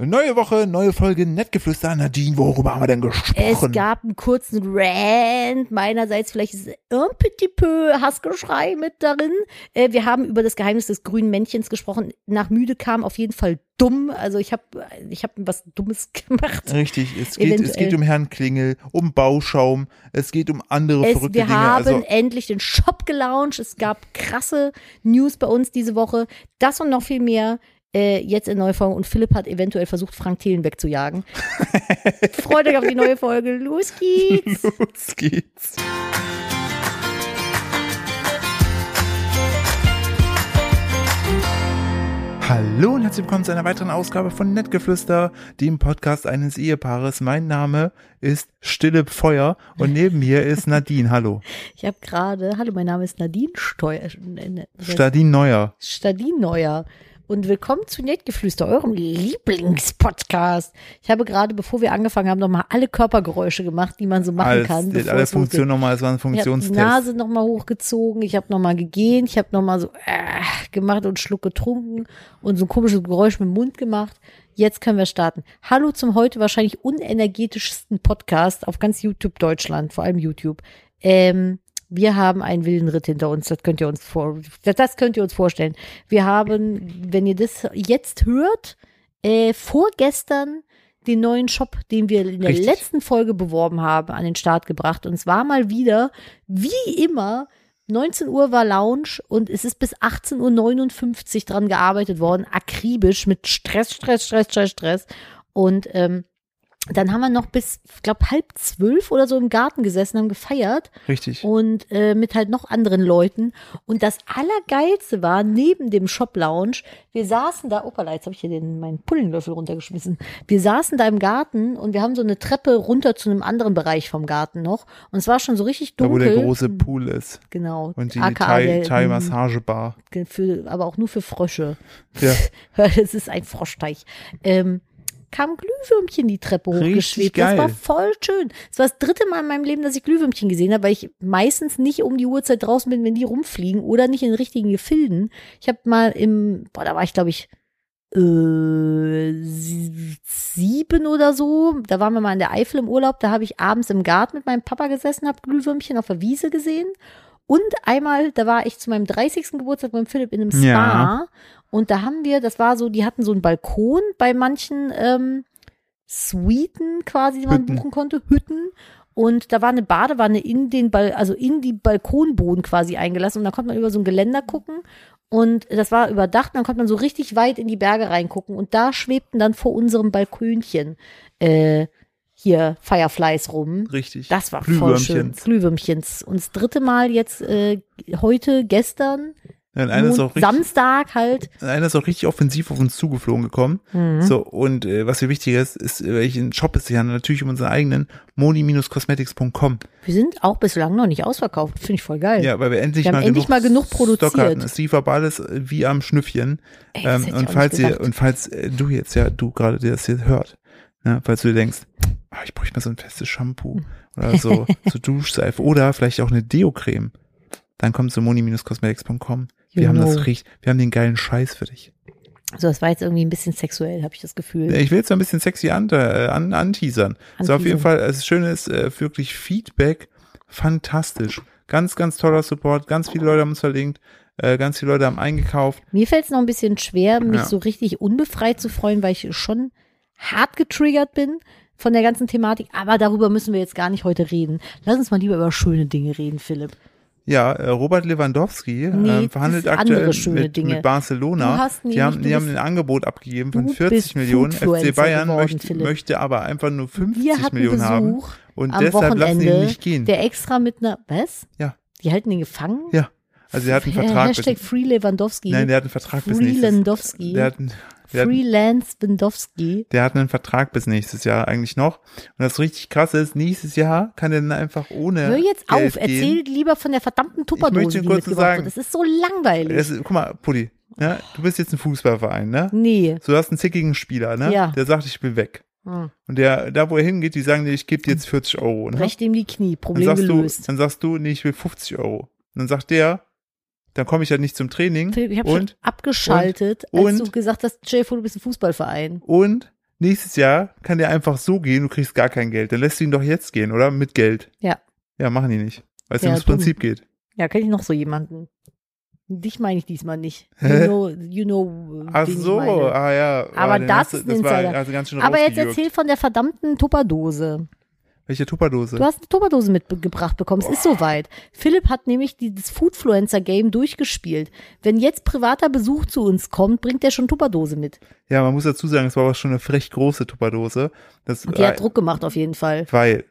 Neue Woche, neue Folge, Nettgeflüster. Nadine, worüber haben wir denn gesprochen? Es gab einen kurzen Rant. Meinerseits vielleicht ist un petit peu Hassgeschrei mit darin. Äh, wir haben über das Geheimnis des grünen Männchens gesprochen. Nach müde kam auf jeden Fall dumm. Also ich habe ich hab was Dummes gemacht. Richtig, es geht, es geht um Herrn Klingel, um Bauschaum, es geht um andere es, verrückte wir Dinge. haben also, endlich den Shop gelauncht. Es gab krasse News bei uns diese Woche. Das und noch viel mehr äh, jetzt in neue Folge. Und Philipp hat eventuell versucht, Frank Thelen wegzujagen. Freut euch auf die neue Folge. Los geht's. los geht's. Hallo und herzlich willkommen zu einer weiteren Ausgabe von Nettgeflüster, dem Podcast eines Ehepaares. Mein Name ist Stille Feuer und neben mir ist Nadine. Hallo. Ich habe gerade, hallo, mein Name ist Nadine Steuer. äh, Stadin Neuer. Stadin Neuer. Und willkommen zu Nettgeflüster, eurem Lieblingspodcast. Ich habe gerade, bevor wir angefangen haben, nochmal alle Körpergeräusche gemacht, die man so machen Alles, kann. alle Funktionen nochmal, es war ein Ich habe die Funktionstest. Nase nochmal hochgezogen, ich habe nochmal gegähnt, ich habe nochmal so äh, gemacht und Schluck getrunken und so ein komisches Geräusch mit dem Mund gemacht. Jetzt können wir starten. Hallo zum heute wahrscheinlich unenergetischsten Podcast auf ganz YouTube Deutschland, vor allem YouTube. Ähm, wir haben einen wilden Ritt hinter uns, das könnt ihr uns vor, das, könnt ihr uns vorstellen. Wir haben, wenn ihr das jetzt hört, äh, vorgestern den neuen Shop, den wir in der Richtig. letzten Folge beworben haben, an den Start gebracht. Und es war mal wieder, wie immer, 19 Uhr war Lounge und es ist bis 18.59 Uhr dran gearbeitet worden, akribisch mit Stress, Stress, Stress, Stress, Stress. Und ähm, dann haben wir noch bis, ich glaube, halb zwölf oder so im Garten gesessen, haben gefeiert Richtig. und äh, mit halt noch anderen Leuten. Und das Allergeilste war, neben dem Shop Lounge, wir saßen da, opala, jetzt habe ich hier den, meinen Puddinglöffel runtergeschmissen. Wir saßen da im Garten und wir haben so eine Treppe runter zu einem anderen Bereich vom Garten noch. Und es war schon so richtig Da, wo dunkel. der große Pool ist. Genau. Und die Thai- Thai-Massagebar. für, aber auch nur für Frösche. Ja. Es ist ein Froschteich. Ähm, kam Glühwürmchen die Treppe hochgeschwebt. Das war voll schön. Das war das dritte Mal in meinem Leben, dass ich Glühwürmchen gesehen habe, weil ich meistens nicht um die Uhrzeit draußen bin, wenn die rumfliegen oder nicht in richtigen Gefilden. Ich habe mal im, boah, da war ich glaube ich äh, sie- sieben oder so. Da waren wir mal in der Eifel im Urlaub. Da habe ich abends im Garten mit meinem Papa gesessen, habe Glühwürmchen auf der Wiese gesehen. Und einmal, da war ich zu meinem 30. Geburtstag mit Philipp in einem Spa. Ja. Und da haben wir, das war so, die hatten so einen Balkon bei manchen ähm, Suiten quasi, die man Hütten. buchen konnte, Hütten. Und da war eine Badewanne in den Bal also in die Balkonboden quasi eingelassen. Und da konnte man über so ein Geländer gucken. Und das war überdacht. Und dann konnte man so richtig weit in die Berge reingucken. Und da schwebten dann vor unserem Balkönchen äh, hier Fireflies rum. Richtig. Das war voll schön. Glühwürmchens. Und das dritte Mal jetzt äh, heute, gestern, Dann einer ist, auch richtig, Samstag halt. einer ist auch richtig offensiv auf uns zugeflogen gekommen. Mhm. So, und äh, was viel wichtiger ist, ist, äh, welchen Shop ist ja natürlich um unseren eigenen moni-cosmetics.com. Wir sind auch bislang noch nicht ausverkauft. Finde ich voll geil. Ja, weil wir endlich Wir haben mal endlich genug mal genug Stock produziert. hatten. Es lief aber alles äh, wie am Schnüffchen. Ey, Ähm, und falls ihr, gedacht. und falls äh, du jetzt, ja, du gerade dir das hier hört, ne, falls du dir denkst, ah, ich bräuchte mal so ein festes Shampoo oder so, so Duschseife oder vielleicht auch eine Deo-Creme, dann komm zu moni-cosmetics.com. Wir haben das richtig, wir haben den geilen Scheiß für dich. So, das war jetzt irgendwie ein bisschen sexuell, habe ich das Gefühl. Ich will jetzt mal ein bisschen sexy an, äh, an, anteasern. So, auf jeden. Fall, das Schöne ist, äh, wirklich Feedback, fantastisch. Ganz, ganz toller Support, ganz viele Leute haben uns verlinkt, äh, ganz viele Leute haben eingekauft. Mir fällt es noch ein bisschen schwer, mich Ja. so richtig unbefreit zu freuen, weil ich schon hart getriggert bin von der ganzen Thematik. Aber darüber müssen wir jetzt gar nicht heute reden. Lass uns mal lieber über schöne Dinge reden, Philipp. Ja, äh, Robert Lewandowski Nee, ähm, verhandelt aktuell mit, mit Barcelona. Hast die nämlich- haben, die haben ein Angebot abgegeben von du 40 bist Millionen. FC Bayern geworden, möchte, möchte aber einfach nur 50 Wir hatten Millionen haben. Besuch Und am deshalb lassen die ihn Wochenende, nicht gehen. der extra mit einer, was? Ja. Die halten ihn gefangen? Ja. Also er hat einen Vertrag Hashtag bis, Free Lewandowski. Nein, der hat einen Vertrag bis nächstes Freelandowski. der hat, einen- der, Freelance Wendowski. der hat einen Vertrag bis nächstes Jahr eigentlich noch. Und das richtig krasse ist, nächstes Jahr kann er dann einfach ohne Hör jetzt Geld auf, erzähl gehen. lieber von der verdammten Tupperdose, möchte die kurz sagen-. Das ist so langweilig. Das guck mal, Puddi, ja, du bist jetzt ein Fußballverein, ne? nee. So, du hast einen zickigen Spieler, ne? Ja. Der sagt, ich will weg. Hm. Und der, da wo er hingeht, die sagen dir, ich gebe dir jetzt 40 Euro. Ne? Brech dem die Knie, Dann Problem sagst, du, gelöst. dann sagst du, nee, ich will 50 Euro. Und dann sagt der, dann komme ich ja nicht zum Training. Ich habe schon und, abgeschaltet, als und- du gesagt hast, Jay, du bist ein Fußballverein. und nächstes Jahr kann der einfach so gehen, du kriegst gar kein Geld. Dann lässt du ihn doch jetzt gehen, oder? Mit Geld. Ja. Ja, machen die nicht. Weil es Ja, ums. Prinzip geht. Ja, kenne ich noch so jemanden. Dich meine ich diesmal nicht. You know, you know Ach so, ah ja. Aber den das du- ist ein das war also ganz schön Aber jetzt erzähl von der verdammten Tupperdose. Welche Tupperdose? Du hast eine Tupperdose mitgebracht bekommen. Es ist soweit. Philipp hat nämlich dieses Foodfluencer-Game durchgespielt. Wenn jetzt privater Besuch zu uns kommt, bringt er schon Tupperdose mit. Ja, man muss dazu sagen, es war aber schon eine frech große Tupperdose. Das, Und die hat Druck gemacht auf jeden Fall. weil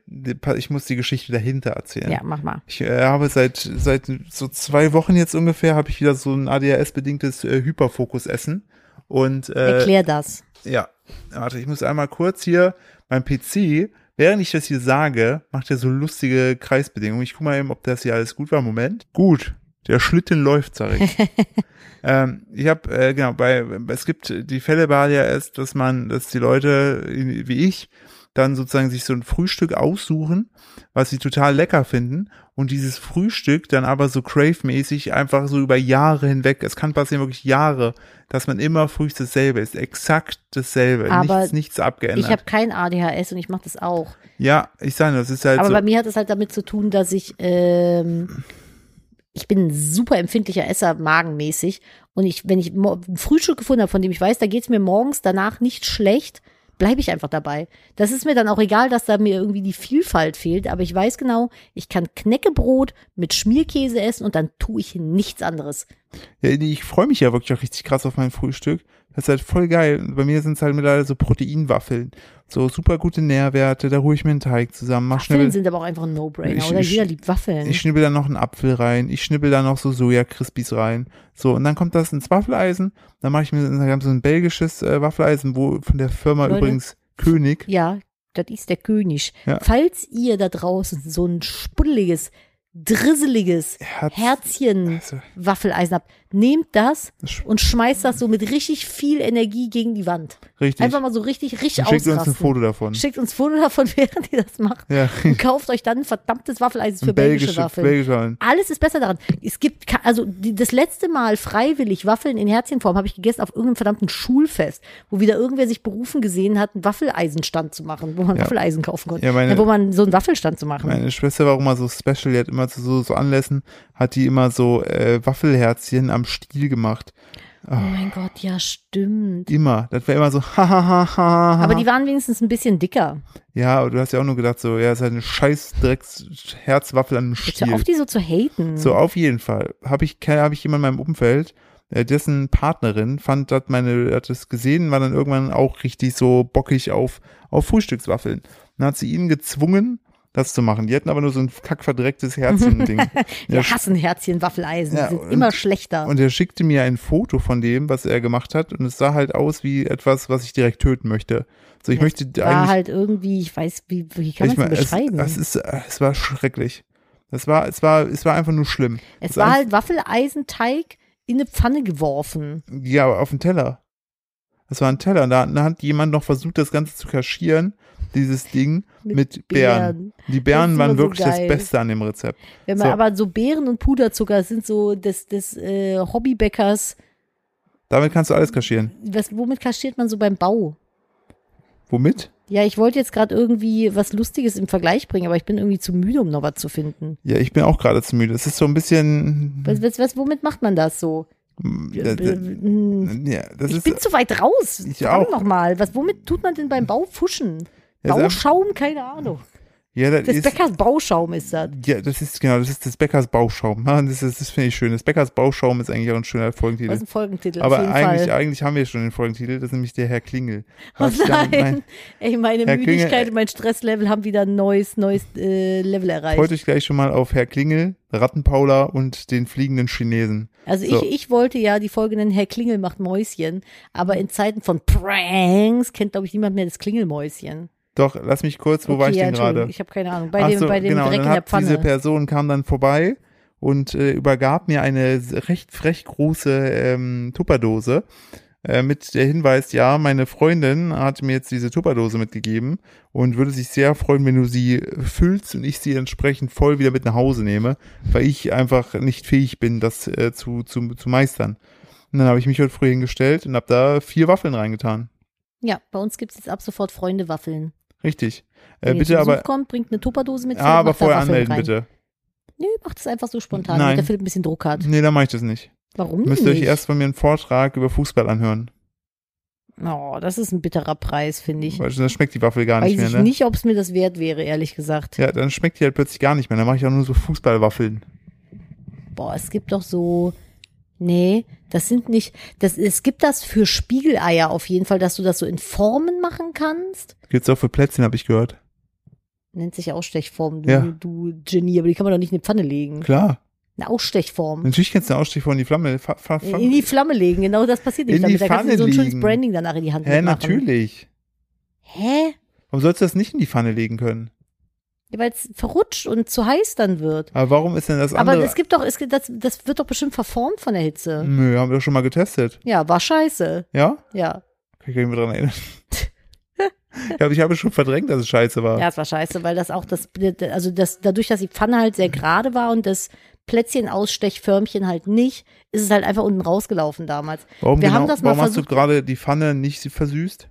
ich muss die Geschichte dahinter erzählen. Ja, mach mal. Ich äh, habe seit seit so zwei Wochen jetzt ungefähr habe ich wieder so ein ADHS-bedingtes äh, Hyperfokus-Essen und äh, Erklär das. ja, warte, ich muss einmal kurz hier mein PC, während ich das hier sage, macht er so lustige Kreisbedingungen. Ich gucke mal eben, ob das hier alles gut war. Moment. Gut, der Schlitten läuft, sag ich. ähm, ich habe äh, genau bei es gibt die Fälle bei ADHS, dass man, dass die Leute wie ich dann sozusagen sich so ein Frühstück aussuchen, was sie total lecker finden und dieses Frühstück dann aber so crave-mäßig einfach so über Jahre hinweg, es kann passieren wirklich Jahre, dass man immer früh dasselbe ist, exakt dasselbe, Aber nichts, nichts abgeändert. Ich habe kein ADHS und ich mache das auch. ja, ich sage, das ist halt Aber so, bei mir hat es halt damit zu tun, dass ich, ähm, ich bin ein super empfindlicher Esser, magenmäßig. Und ich, wenn ich ein Frühstück gefunden habe, von dem ich weiß, da geht's mir morgens danach nicht schlecht, bleibe ich einfach dabei. Das ist mir dann auch egal, dass da mir irgendwie die Vielfalt fehlt, aber ich weiß genau, ich kann Knäckebrot mit Schmierkäse essen und dann tue ich nichts anderes. ja, ich freue mich ja wirklich auch richtig krass auf mein Frühstück. Das ist halt voll geil. Bei mir sind es halt mittlerweile so Proteinwaffeln. So super gute Nährwerte, da hole ich mir einen Teig zusammen, mach Waffeln schnell. sind aber auch einfach ein No-Brainer, oder? ich- Jeder liebt Waffeln. Ich schnibbel da noch einen Apfel rein, ich schnibbel da noch so Soja-Crispies rein. So, und dann kommt das ins Waffeleisen. Dann mache ich mir haben so ein belgisches äh, Waffeleisen, wo von der Firma Leute. übrigens König. Ja, das ist der König. Ja. Falls ihr da draußen so ein spuddeliges, drisseliges Herz- Herzchen Also, Waffeleisen habt, nehmt das und schmeißt das so mit richtig viel Energie gegen die Wand. richtig. Einfach mal so richtig, richtig Und schickt uns ausrasten. ein Foto davon. Schickt uns ein Foto davon, während ihr das macht. Ja, Und kauft euch dann ein verdammtes Waffeleisen für belgische, belgische, Waffeln. belgische. Alles ist besser daran. Es gibt, also die, das letzte Mal freiwillig Waffeln in Herzchenform habe ich gegessen auf irgendeinem verdammten Schulfest, wo wieder irgendwer sich berufen gesehen hat, einen Waffeleisenstand zu machen, wo man Ja. Waffeleisen kaufen konnte. Ja, meine- wo man so einen Waffelstand zu machen. Meine Schwester war auch immer so special, die hat immer zu so, so Anlässen, hat die immer so äh, Waffelherzchen am Stiel gemacht. oh mein Gott, ja, stimmt. Immer. Das war immer so, ha, ha, ha, ha, ha. Aber die waren wenigstens ein bisschen dicker. Ja, aber du hast ja auch nur gedacht, so, ja, ist halt eine scheiß Drecks Herzwaffel an einem Jetzt hör Stiel. auf, die so zu haten. So, auf jeden Fall. Habe ich, habe ich jemanden in meinem Umfeld, äh, dessen Partnerin fand, hat meine, hat das gesehen, war dann irgendwann auch richtig so bockig auf, auf Frühstückswaffeln. Dann hat sie ihn gezwungen, das zu machen. Die hatten aber nur so ein kackverdrecktes Herzchen-Ding. Wir Ja, hassen Herzchen, Waffeleisen. Ja, die sind und- immer schlechter. Und er schickte mir ein Foto von dem, was er gemacht hat, und es sah halt aus wie etwas, was ich direkt töten möchte. So, ich möchte war eigentlich. halt irgendwie, ich weiß, wie, wie kann man ich es mein, es, beschreiben? es, ist, es war schrecklich. Es war, es war, es war einfach nur schlimm. es Das war halt Waffeleisenteig in eine Pfanne geworfen. Ja, auf den Teller. Das war ein Teller. Und da, da hat jemand noch versucht, das Ganze zu kaschieren, dieses Ding, mit, Beeren. Die Beeren waren so wirklich geil. das Beste an dem Rezept. Wenn man So. aber so Beeren und Puderzucker sind so des, des äh, Hobbybäckers, Damit kannst du alles kaschieren. was, womit kaschiert man so beim Bau? Womit? Ja, ich wollte jetzt gerade irgendwie was Lustiges im Vergleich bringen, aber ich bin irgendwie zu müde, um noch was zu finden. Ja, ich bin auch gerade zu müde. Es ist so ein bisschen. Was, was, was, womit macht man das so? Ja, hm, ja, das ich ist. bin zu weit raus. Ich Verdammt auch. noch mal. Was, womit tut man denn beim Bau fuschen? Bauschaum? Keine Ahnung. Ja, das Das ist, Bäckers Bauschaum ist das. ja, das ist genau, das ist des Bäckers Bauschaum. Das, ist- das finde ich schön. Das Bäckers Bauschaum ist eigentlich auch ein schöner Das Folgentitel. ist ein Folgentitel Aber eigentlich, Fall. eigentlich haben wir schon den Folgentitel. Das ist nämlich der Herr Klingel. Oh ich nein. mein- Ey, meine Herr Klingel, Müdigkeit äh, und mein Stresslevel haben wieder ein neues, neues äh, Level erreicht. Freut euch gleich schon mal auf Herr Klingel, Rattenpaula und den fliegenden Chinesen. Also So. ich, ich wollte ja die Folge nennen, Herr Klingel macht Mäuschen, aber in Zeiten von Pranks kennt, glaube ich, niemand mehr das Klingelmäuschen. Doch, lass mich kurz, wo okay, war ich ja, denn gerade? Ich habe keine Ahnung. Bei Ach dem, so, bei dem genau, Dreck dann in der hat diese Pfanne. Person kam dann vorbei und äh, übergab mir eine recht frech große ähm, Tupperdose äh, mit der Hinweis, ja, meine Freundin hat mir jetzt diese Tupperdose mitgegeben und würde sich sehr freuen, wenn du sie füllst und ich sie entsprechend voll wieder mit nach Hause nehme, weil ich einfach nicht fähig bin, das äh, zu, zu, zu meistern. Und dann habe ich mich heute früh hingestellt und habe da vier Waffeln reingetan. Ja, bei uns gibt's jetzt ab sofort Freunde-Waffeln. Richtig. Wenn Äh, bitte Besuch aber, kommt, bringt eine Tupperdose mit. ja, aber vorher anmelden, rein. bitte. Nö, macht es einfach so spontan, Nein. damit der Philipp ein bisschen Druck hat. Nee, dann mache ich das nicht. Warum Müsst ihr euch nicht? erst von mir einen Vortrag über Fußball anhören. Oh, das ist ein bitterer Preis, finde ich. Weil dann schmeckt die Waffel gar Weiß nicht mehr, ich ne? nicht, ob es mir das wert wäre, ehrlich gesagt. Ja, dann schmeckt die halt plötzlich gar nicht mehr. Dann mache ich auch nur so Fußballwaffeln. Boah, es gibt doch so. Nee, das sind nicht. Das, es gibt das für Spiegeleier auf jeden Fall, dass du das so in Formen machen kannst. Gibt's auch für Plätzchen, habe ich gehört. Nennt sich Ausstechform, du, Ja. du Genie, aber die kann man doch nicht in die Pfanne legen. Klar. Eine Ausstechform. Natürlich kannst du einen Ausstich in die Flamme. Fa fa fa In die Flamme legen, genau das passiert nicht In damit. die Da kannst du Pfanne so ein schönes. Branding danach in die Hand Hä, mitmachen. natürlich. Hä? Warum sollst du das nicht in die Pfanne legen können? Ja, Weil es verrutscht und zu heiß dann wird. Aber warum ist denn das Aber andere? es gibt doch, es gibt, das, das wird doch bestimmt verformt von der Hitze. Nö, haben wir doch schon mal getestet. Ja, war scheiße. Ja? Ja. Kann ich mich dran erinnern. ich, hab, ich habe schon verdrängt, dass es scheiße war. Ja, es war scheiße, weil das auch das, also das, dadurch, dass die Pfanne halt sehr gerade war und das Plätzchen-Ausstechförmchen halt nicht, ist es halt einfach unten rausgelaufen damals. warum wir genau, haben das mal warum hast du versucht- gerade die Pfanne nicht versüßt?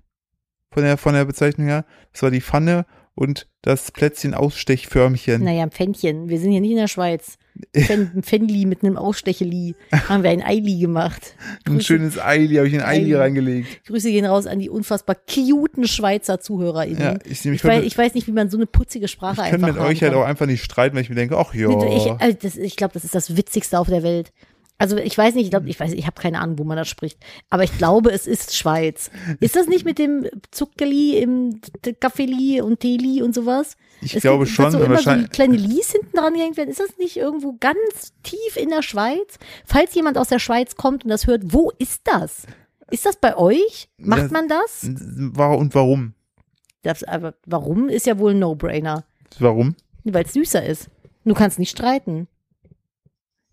Von der, von der Bezeichnung her? Das war die Pfanne und das Plätzchen-Ausstechförmchen. Naja, ein Pfännchen. Wir sind hier nicht in der Schweiz. Ein Pfännli mit einem Ausstecheli. Haben wir ein Eili gemacht. Ein Grüße, schönes Eili, habe ich in Eili Eili. reingelegt. Grüße gehen raus an die unfassbar cuten Schweizer ZuhörerInnen. Ja, ich, ich, ich, weiß, könnte, ich weiß nicht, wie man so eine putzige Sprache ich könnte einfach mit euch halt kann. auch einfach nicht streiten, weil ich mir denke, ach ja. Ich, also das, ich glaube, das ist das Witzigste auf der Welt. Also ich weiß nicht, ich glaube, ich weiß, ich habe keine Ahnung, wo man das spricht. Aber ich glaube, es ist Schweiz. Ist das nicht mit dem Zuckerli im Kaffeeli und Teeli und sowas? ich Es glaube gibt, schon, so immer so kleine Lies hinten dran gehängt werden. Ist das nicht irgendwo ganz tief in der Schweiz? Falls jemand aus der Schweiz kommt und das hört, wo ist das? Ist das bei euch? Macht Das- man das? Und warum? das aber warum ist ja wohl ein No-Brainer. Warum? Weil es süßer ist. Du kannst nicht streiten.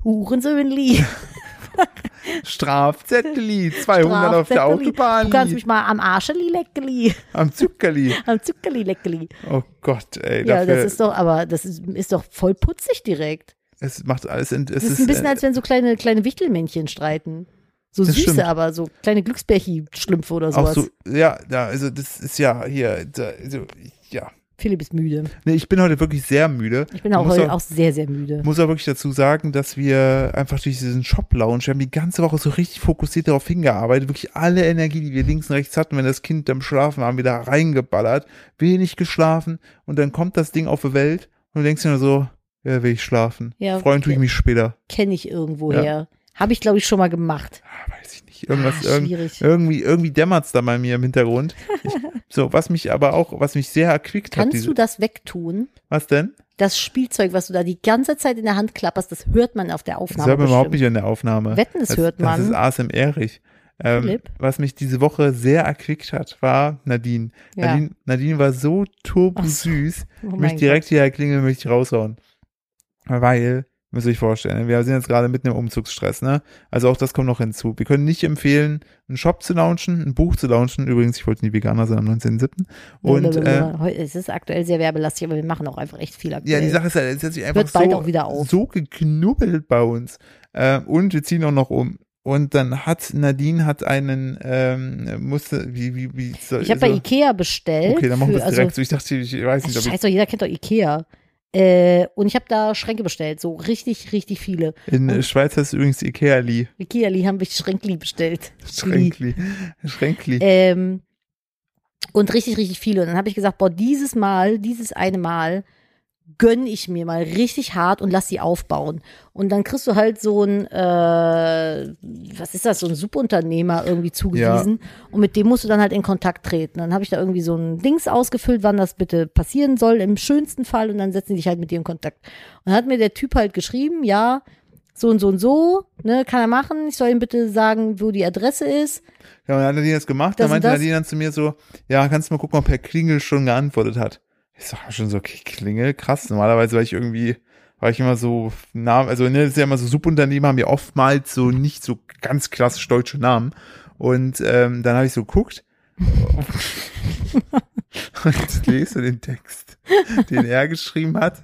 Hurensöhnli. Strafzetteli, 200 auf der Strafzetteli. Autobahn, Du kannst mich mal am Arscheli leckeli, am Zuckerli. am Zuckerli leckeli. Oh Gott, ey, Ja, das ist doch, aber das ist, ist doch voll putzig direkt. es macht alles, in, es Das ist ein bisschen, äh, als wenn so kleine, kleine Wichtelmännchen streiten. So Das süße, stimmt. aber so kleine Glücksbärchi-Schlümpfe oder auch sowas. so, ja, also das ist ja hier, da, also, ja. Philipp ist müde. Nee, ich bin heute wirklich sehr müde. Ich bin auch heute auch, auch sehr, sehr müde. muss auch wirklich dazu sagen, dass wir einfach durch diesen Shop-Lounge, wir haben die ganze Woche so richtig fokussiert darauf hingearbeitet, wirklich alle Energie, die wir links und rechts hatten, wenn das Kind am Schlafen war, haben wir da reingeballert, wenig geschlafen und dann kommt das Ding auf die Welt und du denkst dir nur so, ja, will ich schlafen. Ja, Freuen tue ich mich später. Kenne ich irgendwoher. Habe ich, glaube ich, schon mal gemacht. Ah, weiß ich Irgendwas, Ah, schwierig. irgendwie, irgendwie dämmert's da bei mir im Hintergrund. Ich, so, was mich aber auch, was mich sehr erquickt hat, Kannst du das wegtun? was denn? Das Spielzeug, was du da die ganze Zeit in der Hand klapperst, das hört man auf der Das Aufnahme. hört man überhaupt nicht in der Aufnahme. Wetten, das hört Das ist man. ASMR-ig. Ähm, was mich diese Woche sehr erquickt hat, war Nadine. Ja. Nadine, Nadine war so turbo Ach so. süß. Oh Ich mein möchte direkt hier klingeln, möchte ich raushauen. Weil, müsst ihr euch vorstellen, wir sind jetzt gerade mitten im Umzugsstress, ne? Also auch das kommt noch hinzu. Wir können nicht empfehlen, einen Shop zu launchen, ein Buch zu launchen. Übrigens, ich wollte nie Veganer sein am 19.07. Und äh, es ist aktuell sehr werbelastig, aber wir machen auch einfach echt viel aktuell. ja, die Sache ist halt, es hat sich einfach so, auch wieder auf. so geknubbelt bei uns. Äh, und wir ziehen auch noch um. Und dann hat Nadine hat einen, ähm, musste, wie, wie, wie soll ich habe bei so- Ikea bestellt. Okay, dann machen wir es direkt also, so. Ich dachte, ich weiß nicht, ob ich Scheiß doch, jeder kennt doch Ikea. Äh, und ich habe da Schränke bestellt, so richtig, richtig viele. in äh, Schweiz heißt es übrigens Ikea-Li. Ikea-Li haben wir Schränkli bestellt. Schränkli. Schränkli. Ähm, und richtig, richtig viele. Und dann habe ich gesagt, boah, dieses Mal, dieses eine Mal gönn ich mir mal richtig hart und lass sie aufbauen. Und dann kriegst du halt so ein, äh, was ist das, so ein Subunternehmer irgendwie zugewiesen. Und mit dem musst du dann halt in Kontakt treten. Dann habe ich da irgendwie so ein Dings ausgefüllt, wann das bitte passieren soll, im schönsten Fall. Und dann setzen die dich halt mit dir in Kontakt. Und dann hat mir der Typ halt geschrieben, ja, so und so und so, ne, kann er machen. Ich soll ihm bitte sagen, wo die Adresse ist. Ja, und dann hat Nadine das gemacht. Das Dann meinte. Nadine dann zu mir so, ja, kannst du mal gucken, ob Herr Klingel schon geantwortet hat. Ich sag schon so, okay, Klingel, krass. Normalerweise war ich irgendwie, war ich immer so, Namen, also ne, ist ja immer so, Subunternehmen haben ja oftmals so nicht so ganz klassisch deutsche Namen. Und ähm, dann habe ich so geguckt. Und jetzt lese den Text, den er geschrieben hat.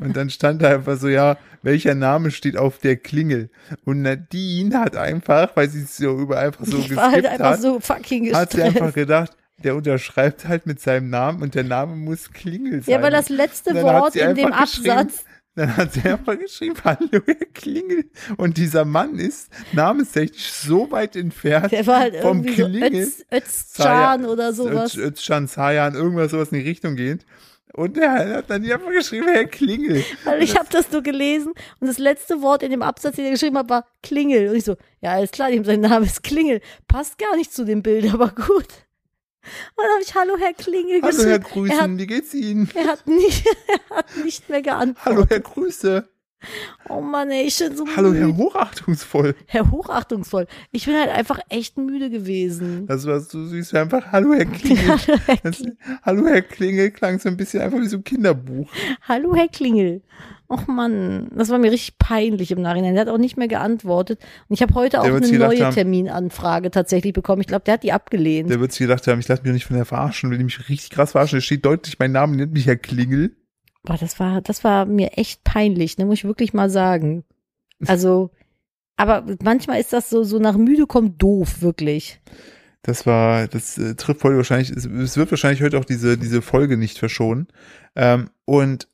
Und dann stand da einfach so, ja, welcher Name steht auf der Klingel? Und Nadine hat einfach, weil sie es so über einfach so ich war halt einfach hat, so fucking hat sie einfach gedacht, der unterschreibt halt mit seinem Namen und der Name muss Klingel sein. Ja, aber das letzte Wort in dem Absatz. Dann hat sie einfach geschrieben, hallo Herr Klingel. Und dieser Mann ist namenstechnisch so weit entfernt Der war halt vom irgendwie so Klingel. Öz, Özcan oder sowas. Öz- Özcan, Zayan, irgendwas sowas in die Richtung geht. Und er hat dann einfach geschrieben, Herr Klingel. Weil ich habe das nur gelesen und das letzte Wort in dem Absatz, den er geschrieben hat, war Klingel. Und ich so, ja, alles klar, sein Name ist Klingel. Passt gar nicht zu dem Bild, aber gut. Und dann habe ich Hallo Herr Klingel Hallo Herr. Grüßen, Er hat, wie geht's Ihnen? er, hat nicht, er hat nicht mehr geantwortet. Hallo Herr Grüße. Oh Mann, ey, ich bin so Hallo müde. Herr Hochachtungsvoll. Herr Hochachtungsvoll. Ich bin halt einfach echt müde gewesen. Das war so süß. Einfach Hallo Herr Klingel. Hallo Herr, Das, Hallo Herr Klingel klang so ein bisschen einfach wie so ein Kinderbuch. Hallo Herr Klingel. Och Mann, das war mir richtig peinlich im Nachhinein. Der hat auch nicht mehr geantwortet. Und ich habe heute auch eine neue haben- Terminanfrage tatsächlich bekommen. Ich glaube, der hat die abgelehnt. Der wird sich gedacht haben, ich lasse mich doch nicht von der verarschen, will die mich richtig krass verarschen. Da steht deutlich mein Name, nennt mich Herr Klingel. Boah, das war, das war mir echt peinlich, ne, muss ich wirklich mal sagen. Also, aber manchmal ist das so, so nach müde kommt doof, wirklich. Das war, das äh, trifft heute wahrscheinlich, es, es wird wahrscheinlich heute auch diese, diese Folge nicht verschonen. Ähm, und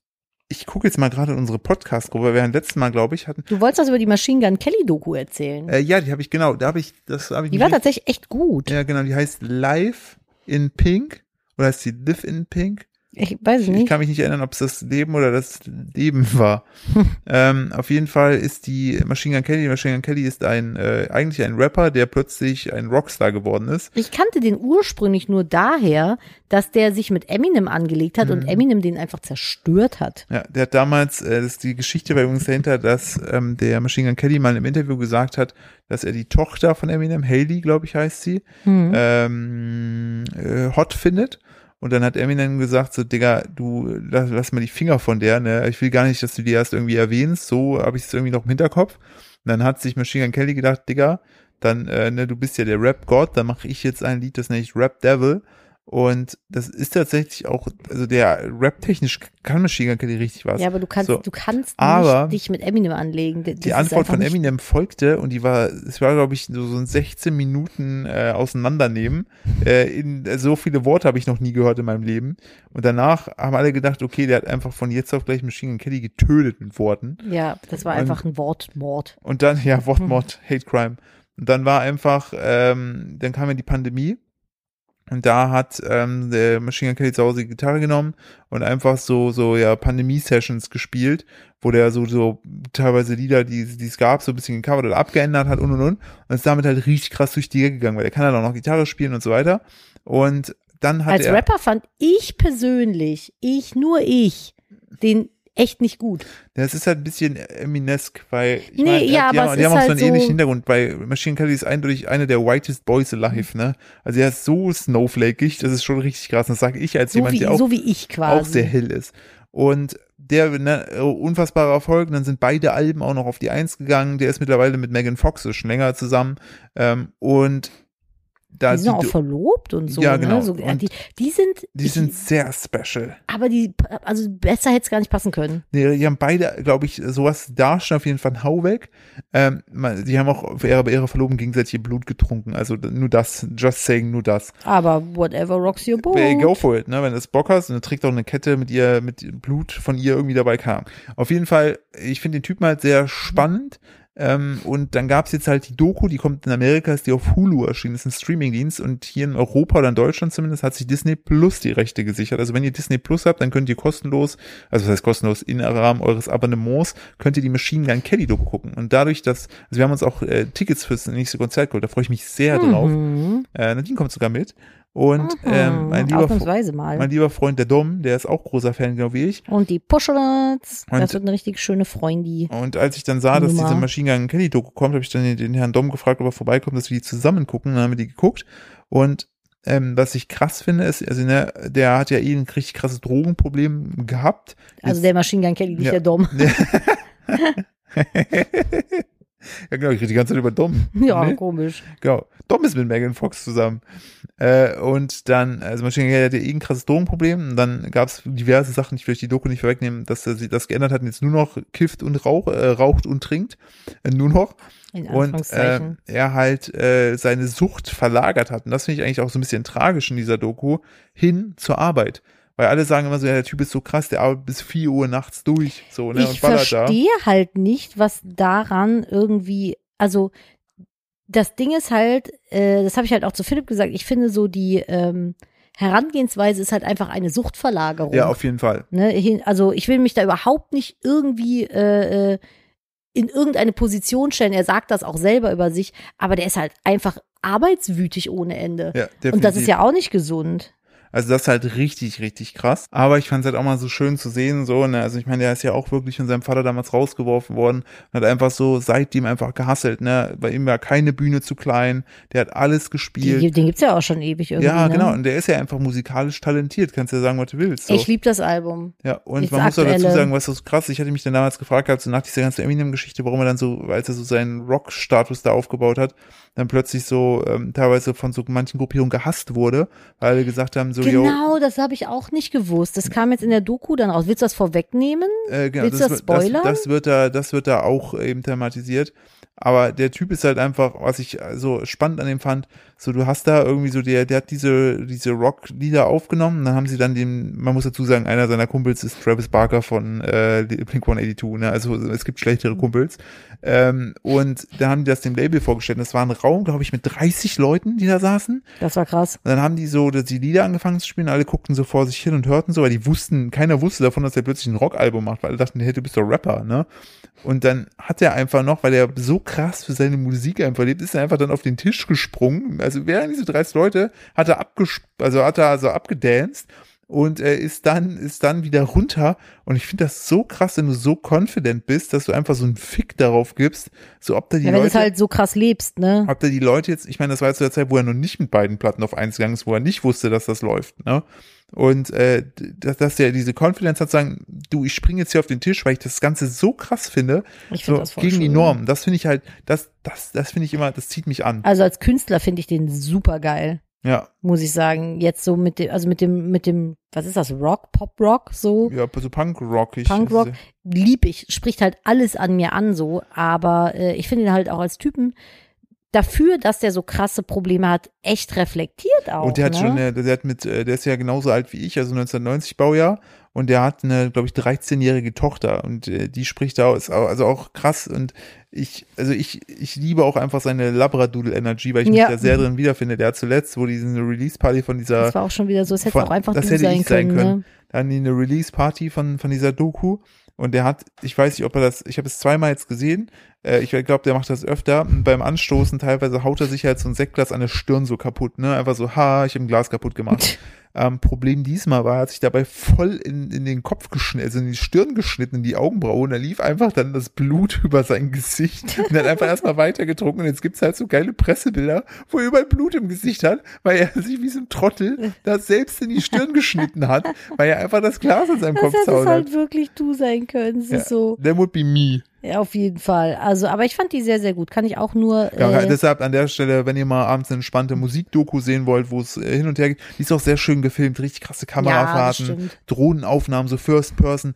ich gucke jetzt mal gerade in unsere Podcast-Gruppe, während letzten Mal, glaube ich, hatten, Du wolltest was über die Machine Gun Kelly Doku erzählen. äh, ja, die habe ich, genau, da habe ich, das habe ich die war tatsächlich echt gut. Ja, genau, die heißt Live in Pink. Oder heißt die Live in Pink? Ich weiß Ich, es ich nicht. kann mich nicht erinnern, ob es das Leben oder das Leben war. ähm, auf jeden Fall ist die Machine Gun Kelly, Machine Gun Kelly ist ein, äh, eigentlich ein Rapper, der plötzlich ein Rockstar geworden ist. Ich kannte den ursprünglich nur daher, dass der sich mit Eminem angelegt hat und Mhm. Eminem den einfach zerstört hat. Ja, der hat damals, äh, das ist die Geschichte war übrigens dahinter, dass ähm, der Machine Gun Kelly mal im Interview gesagt hat, dass er die Tochter von Eminem, Haley, glaube ich, heißt sie, Hm. ähm, äh, hot findet. Und dann hat Eminem gesagt, so, Digga, du lass, lass mal die Finger von der, ne? Ich will gar nicht, dass du die erst irgendwie erwähnst, so habe ich es irgendwie noch im Hinterkopf. Und dann hat sich Machine Gun Kelly gedacht, Digga, dann, äh, ne, du bist ja der Rap-Gott, dann mache ich jetzt ein Lied, das nenne ich Rap Devil. Und das ist tatsächlich auch, also der Rap-technisch kann Machine Gun Kelly richtig was. Ja, aber du kannst, So. du kannst Aber nicht dich mit Eminem anlegen. Das die Antwort von Eminem folgte und die war, es war glaube ich so, so ein 16 Minuten äh, auseinandernehmen. Äh, in, äh, so viele Worte habe ich noch nie gehört in meinem Leben. Und danach haben alle gedacht, okay, der hat einfach von jetzt auf gleich Machine Gun Kelly getötet mit Worten. Ja, das war Und- einfach ein Wortmord. Und dann, ja, Wortmord, Hate Crime. Und dann war einfach, ähm, dann kam ja die Pandemie. Und da hat ähm, der Machine Gun Kelly zu Hause die Gitarre genommen und einfach so, so ja, Pandemie-Sessions gespielt, wo der so, so teilweise Lieder, die, die es gab, so ein bisschen gecovert oder abgeändert hat und und und. Und ist damit halt richtig krass durch die Decke gegangen, weil der kann halt auch noch Gitarre spielen und so weiter. Und dann hat Als er. Rapper fand ich persönlich, ich, nur ich, den echt nicht gut. Das ist halt ein bisschen Eminesk, weil ich Nee, meine, ja, die, aber haben, die haben auch so halt einen ähnlichen so- Hintergrund, weil Machine Kelly ist eindeutig einer der whitest boys alive, ne? Also er ist so snowflakeig, das ist schon richtig krass. Das sage ich als So jemand, wie, der auch, so wie ich quasi. auch sehr hell ist. Und der, ne, unfassbarer Erfolg, dann sind beide Alben auch noch auf die Eins gegangen. Der ist mittlerweile mit Megan Fox schon länger zusammen. Ähm, und da die sind auch die, verlobt und so. Ja, genau. Ne? So, ja, Und die, die sind, die sind sehr special. aber die, also besser hätte es gar nicht passen können. Nee, die haben beide, glaube ich, sowas darstellen auf jeden Fall einen Hau weg. Ähm, die haben auch für ihre, bei ihrer Verlobung gegenseitig ihr Blut getrunken. Also nur das, just saying, nur das. Aber whatever rocks your boat. Ey, go for it, ne? Wenn du es Bock hast und du trägst auch eine Kette mit ihr, mit Blut von ihr irgendwie dabei kam. Auf jeden Fall, ich finde den Typen halt sehr spannend. Ähm, und dann gab's jetzt halt die Doku, die kommt in Amerika, ist die auf Hulu erschienen, das ist ein Streamingdienst und hier in Europa oder in Deutschland zumindest hat sich Disney Plus die Rechte gesichert. Also wenn ihr Disney Plus habt, dann könnt ihr kostenlos, also das heißt kostenlos im Rahmen eures Abonnements, könnt ihr die Machine Gun Kelly Doku gucken. Und dadurch, dass, also wir haben uns auch äh, Tickets fürs nächste Konzert geholt, da freue ich mich sehr drauf. Mhm. Äh, Nadine kommt sogar mit. Und ähm, mein, lieber, mein lieber Freund der Dom, der ist auch großer Fan, genau wie ich. Und die Puschelats. Und- Das wird eine richtig schöne Freundin. Und als ich dann sah, dass Nummer. diese Machine Gun Kelly Doku kommt, habe ich dann den, den Herrn Dom gefragt, ob er vorbeikommt, dass wir die zusammen gucken. Dann haben wir die geguckt. Und ähm, was ich krass finde, ist, also ne, der hat ja eh ein richtig krasses Drogenproblem gehabt. Also der Machine Gun Kelly, nicht Ja. der Dom. Ja, genau, ich rede die ganze Zeit über Dom. Ja, Nee? komisch. Genau. Dom ist mit Megan Fox zusammen. Äh, und dann, also Machine Kelly hatte eh ein krasses Drogenproblem. Und dann gab es diverse Sachen, ich will die Doku nicht vorwegnehmen, dass er sie das geändert hat und jetzt nur noch kifft und rauch, äh, raucht und trinkt. Äh, nur noch. In Und äh, er halt äh, seine Sucht verlagert hat. Und das finde ich eigentlich auch so ein bisschen tragisch in dieser Doku, hin zur Arbeit. Weil alle sagen immer so, ja, der Typ ist so krass, der arbeitet bis 4 Uhr nachts durch. So, ne, ich und ballert da. verstehe halt nicht, was daran irgendwie, also das Ding ist halt, äh, das habe ich halt auch zu Philipp gesagt, ich finde so die ähm, Herangehensweise ist halt einfach eine Suchtverlagerung. Ja, auf jeden Fall. Ne, also ich will mich da überhaupt nicht irgendwie äh, äh, in irgendeine Position stellen. Er sagt das auch selber über sich, aber der ist halt einfach arbeitswütig ohne Ende. Ja, definitiv. Und das ist ja auch nicht gesund. Also das ist halt richtig, richtig krass. Aber ich fand es halt auch mal so schön zu sehen, so, ne, also ich meine, der ist ja auch wirklich von seinem Vater damals rausgeworfen worden und hat einfach so seitdem einfach gehasselt, ne. Bei ihm war keine Bühne zu klein, der hat alles gespielt. Die, den gibt's ja auch schon ewig irgendwie. ja, ne? genau. Und der ist ja einfach musikalisch talentiert, kannst ja sagen, was du willst. So. Ich liebe das Album. Ja, und Jetzt man muss auch dazu aktuelle. sagen, was so krass, ich hatte mich dann damals gefragt gehabt, so nach dieser ganzen Eminem-Geschichte, warum er dann so, als er so seinen Rock-Status da aufgebaut hat, dann plötzlich so ähm, teilweise von so manchen Gruppierungen gehasst wurde, weil alle gesagt haben, so, yo, Genau, das habe ich auch nicht gewusst. Das kam jetzt in der Doku dann raus. Willst du das vorwegnehmen? Äh, genau, Willst du das spoilern? Das, das wird da, das wird da auch eben thematisiert. Aber der Typ ist halt einfach, was ich so spannend an dem fand, so du hast da irgendwie so, der, der hat diese, diese Rock-Lieder aufgenommen, dann haben sie dann den, man muss dazu sagen, einer seiner Kumpels ist Travis Barker von äh, Blink 182, ne? Also es gibt schlechtere Mhm. Kumpels. Ähm, und da haben die das dem Label vorgestellt. Das war ein Raum, glaube ich, mit 30 Leuten, die da saßen. Das war krass. Und dann haben die so die Lieder angefangen zu spielen, alle guckten so vor sich hin und hörten so, weil die wussten, keiner wusste davon, dass er plötzlich ein Rockalbum macht, weil alle dachten, hey, du bist doch Rapper, ne? Und dann hat er einfach noch, weil er so krass für seine Musik einfach lebt, ist er einfach dann auf den Tisch gesprungen. Also während diese 30 Leute hat er abgesp also hat er also abgedanced und äh, ist dann ist dann wieder runter und ich finde das so krass, wenn du so confident bist, dass du einfach so einen Fick darauf gibst, so ob da die Ja, wenn du Leute es halt so krass lebst, ne? Habt ihr die Leute jetzt, ich meine, das war jetzt zu der Zeit, wo er noch nicht mit beiden Platten auf eins gegangen ist, wo er nicht wusste, dass das läuft, ne? Und äh, dass, dass er diese Confidence hat, zu sagen, du, ich springe jetzt hier auf den Tisch, weil ich das Ganze so krass finde, Ich so finde das voll gegen die schön. Norm. Das finde ich halt, das, das, das finde ich immer, das zieht mich an. Also als Künstler finde ich den super geil, Ja, muss ich sagen. Jetzt so mit dem, also mit dem, mit dem, was ist das, Rock, Pop-Rock, so, ja, so Punk-Rockig. Punkrock, lieb ich, spricht halt alles an mir an, so, aber äh, ich finde ihn halt auch als Typen dafür, dass der so krasse Probleme hat, echt reflektiert auch. Und der hat ne? schon, äh, der hat mit, äh, der ist ja genauso alt wie ich, also 1990 Baujahr. Und der hat eine, glaube ich, 13-jährige Tochter und äh, die spricht da aus, also auch krass. Und ich, also ich, ich liebe auch einfach seine Labradoodle-Energy, weil ich Ja. mich da sehr drin wiederfinde. Der hat zuletzt, wo die eine Release-Party von dieser, Das war auch schon wieder so, es hätte von- auch einfach das hätte sein ich sein können. können. Ne? da hatten die eine Release-Party von, von dieser Doku. Und der hat, ich weiß nicht, ob er das, ich habe es zweimal jetzt gesehen. Äh, ich glaube, der macht das öfter. Und beim Anstoßen teilweise haut er sich halt so ein Sektglas an der Stirn so kaputt, ne? Einfach so, ha, ich habe ein Glas kaputt gemacht. ähm, Problem diesmal war, er hat sich dabei voll in, in den Kopf geschnitten, also in die Stirn geschnitten, in die Augenbraue. Und da lief einfach dann das Blut über sein Gesicht. Und er hat einfach erstmal weitergetrunken. Und jetzt gibt's halt so geile Pressebilder, wo er überall Blut im Gesicht hat, weil er sich wie so ein Trottel das selbst in die Stirn geschnitten hat, weil er einfach das Glas in seinem Das Kopf hätte es zaudert. halt wirklich du sein können. Ja, so, That would be me. Ja, auf jeden Fall. Also, aber ich fand die sehr, sehr gut. Kann ich auch nur. Ja, äh, deshalb an der Stelle, wenn ihr mal abends eine entspannte Musikdoku sehen wollt, wo es äh, hin und her geht, die ist auch sehr schön gefilmt, richtig krasse Kamerafahrten, stimmt. Drohnenaufnahmen, so First Person,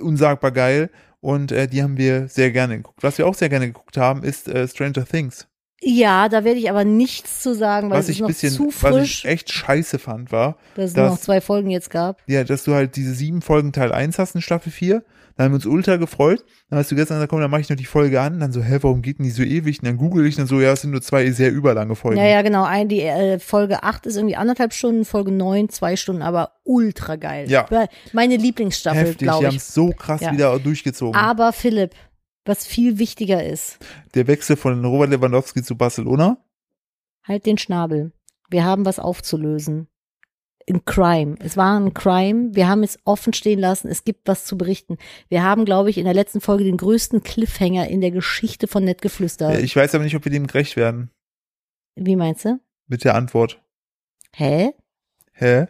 unsagbar geil. Und äh, die haben wir sehr gerne geguckt. Was wir auch sehr gerne geguckt haben, ist äh, Stranger Things. ja, da werde ich aber nichts zu sagen, weil Was es ich noch bisschen, zu was frisch, ich echt scheiße fand, war, dass es nur das- noch zwei Folgen jetzt gab. ja, dass du halt diese sieben Folgen Teil 1 hast in Staffel 4. Dann haben wir uns ultra gefreut. Dann hast du gestern gesagt, komm, dann mache ich noch die Folge an. Dann so, hä, warum geht denn die so ewig? Und dann google ich dann so, ja, es sind nur zwei sehr überlange Folgen. Ja, ja, genau. Ein, die äh, Folge 8 ist irgendwie anderthalb Stunden, Folge 9 zwei Stunden, aber ultra geil. Ja. Meine Lieblingsstaffel, Heftig, die glaube haben ich. es so krass Ja. wieder durchgezogen. Aber Philipp, was viel wichtiger ist, Der Wechsel von Robert Lewandowski zu Barcelona. halt den Schnabel. Wir haben was aufzulösen. Ein Crime. Es war ein Crime. Wir haben es offen stehen lassen. Es gibt was zu berichten. Wir haben, glaube ich, in der letzten Folge den größten Cliffhanger in der Geschichte von Nettgeflüster. Äh, Ich weiß aber nicht, ob wir dem gerecht werden. Wie meinst du? Mit der Antwort. Hä? Hä?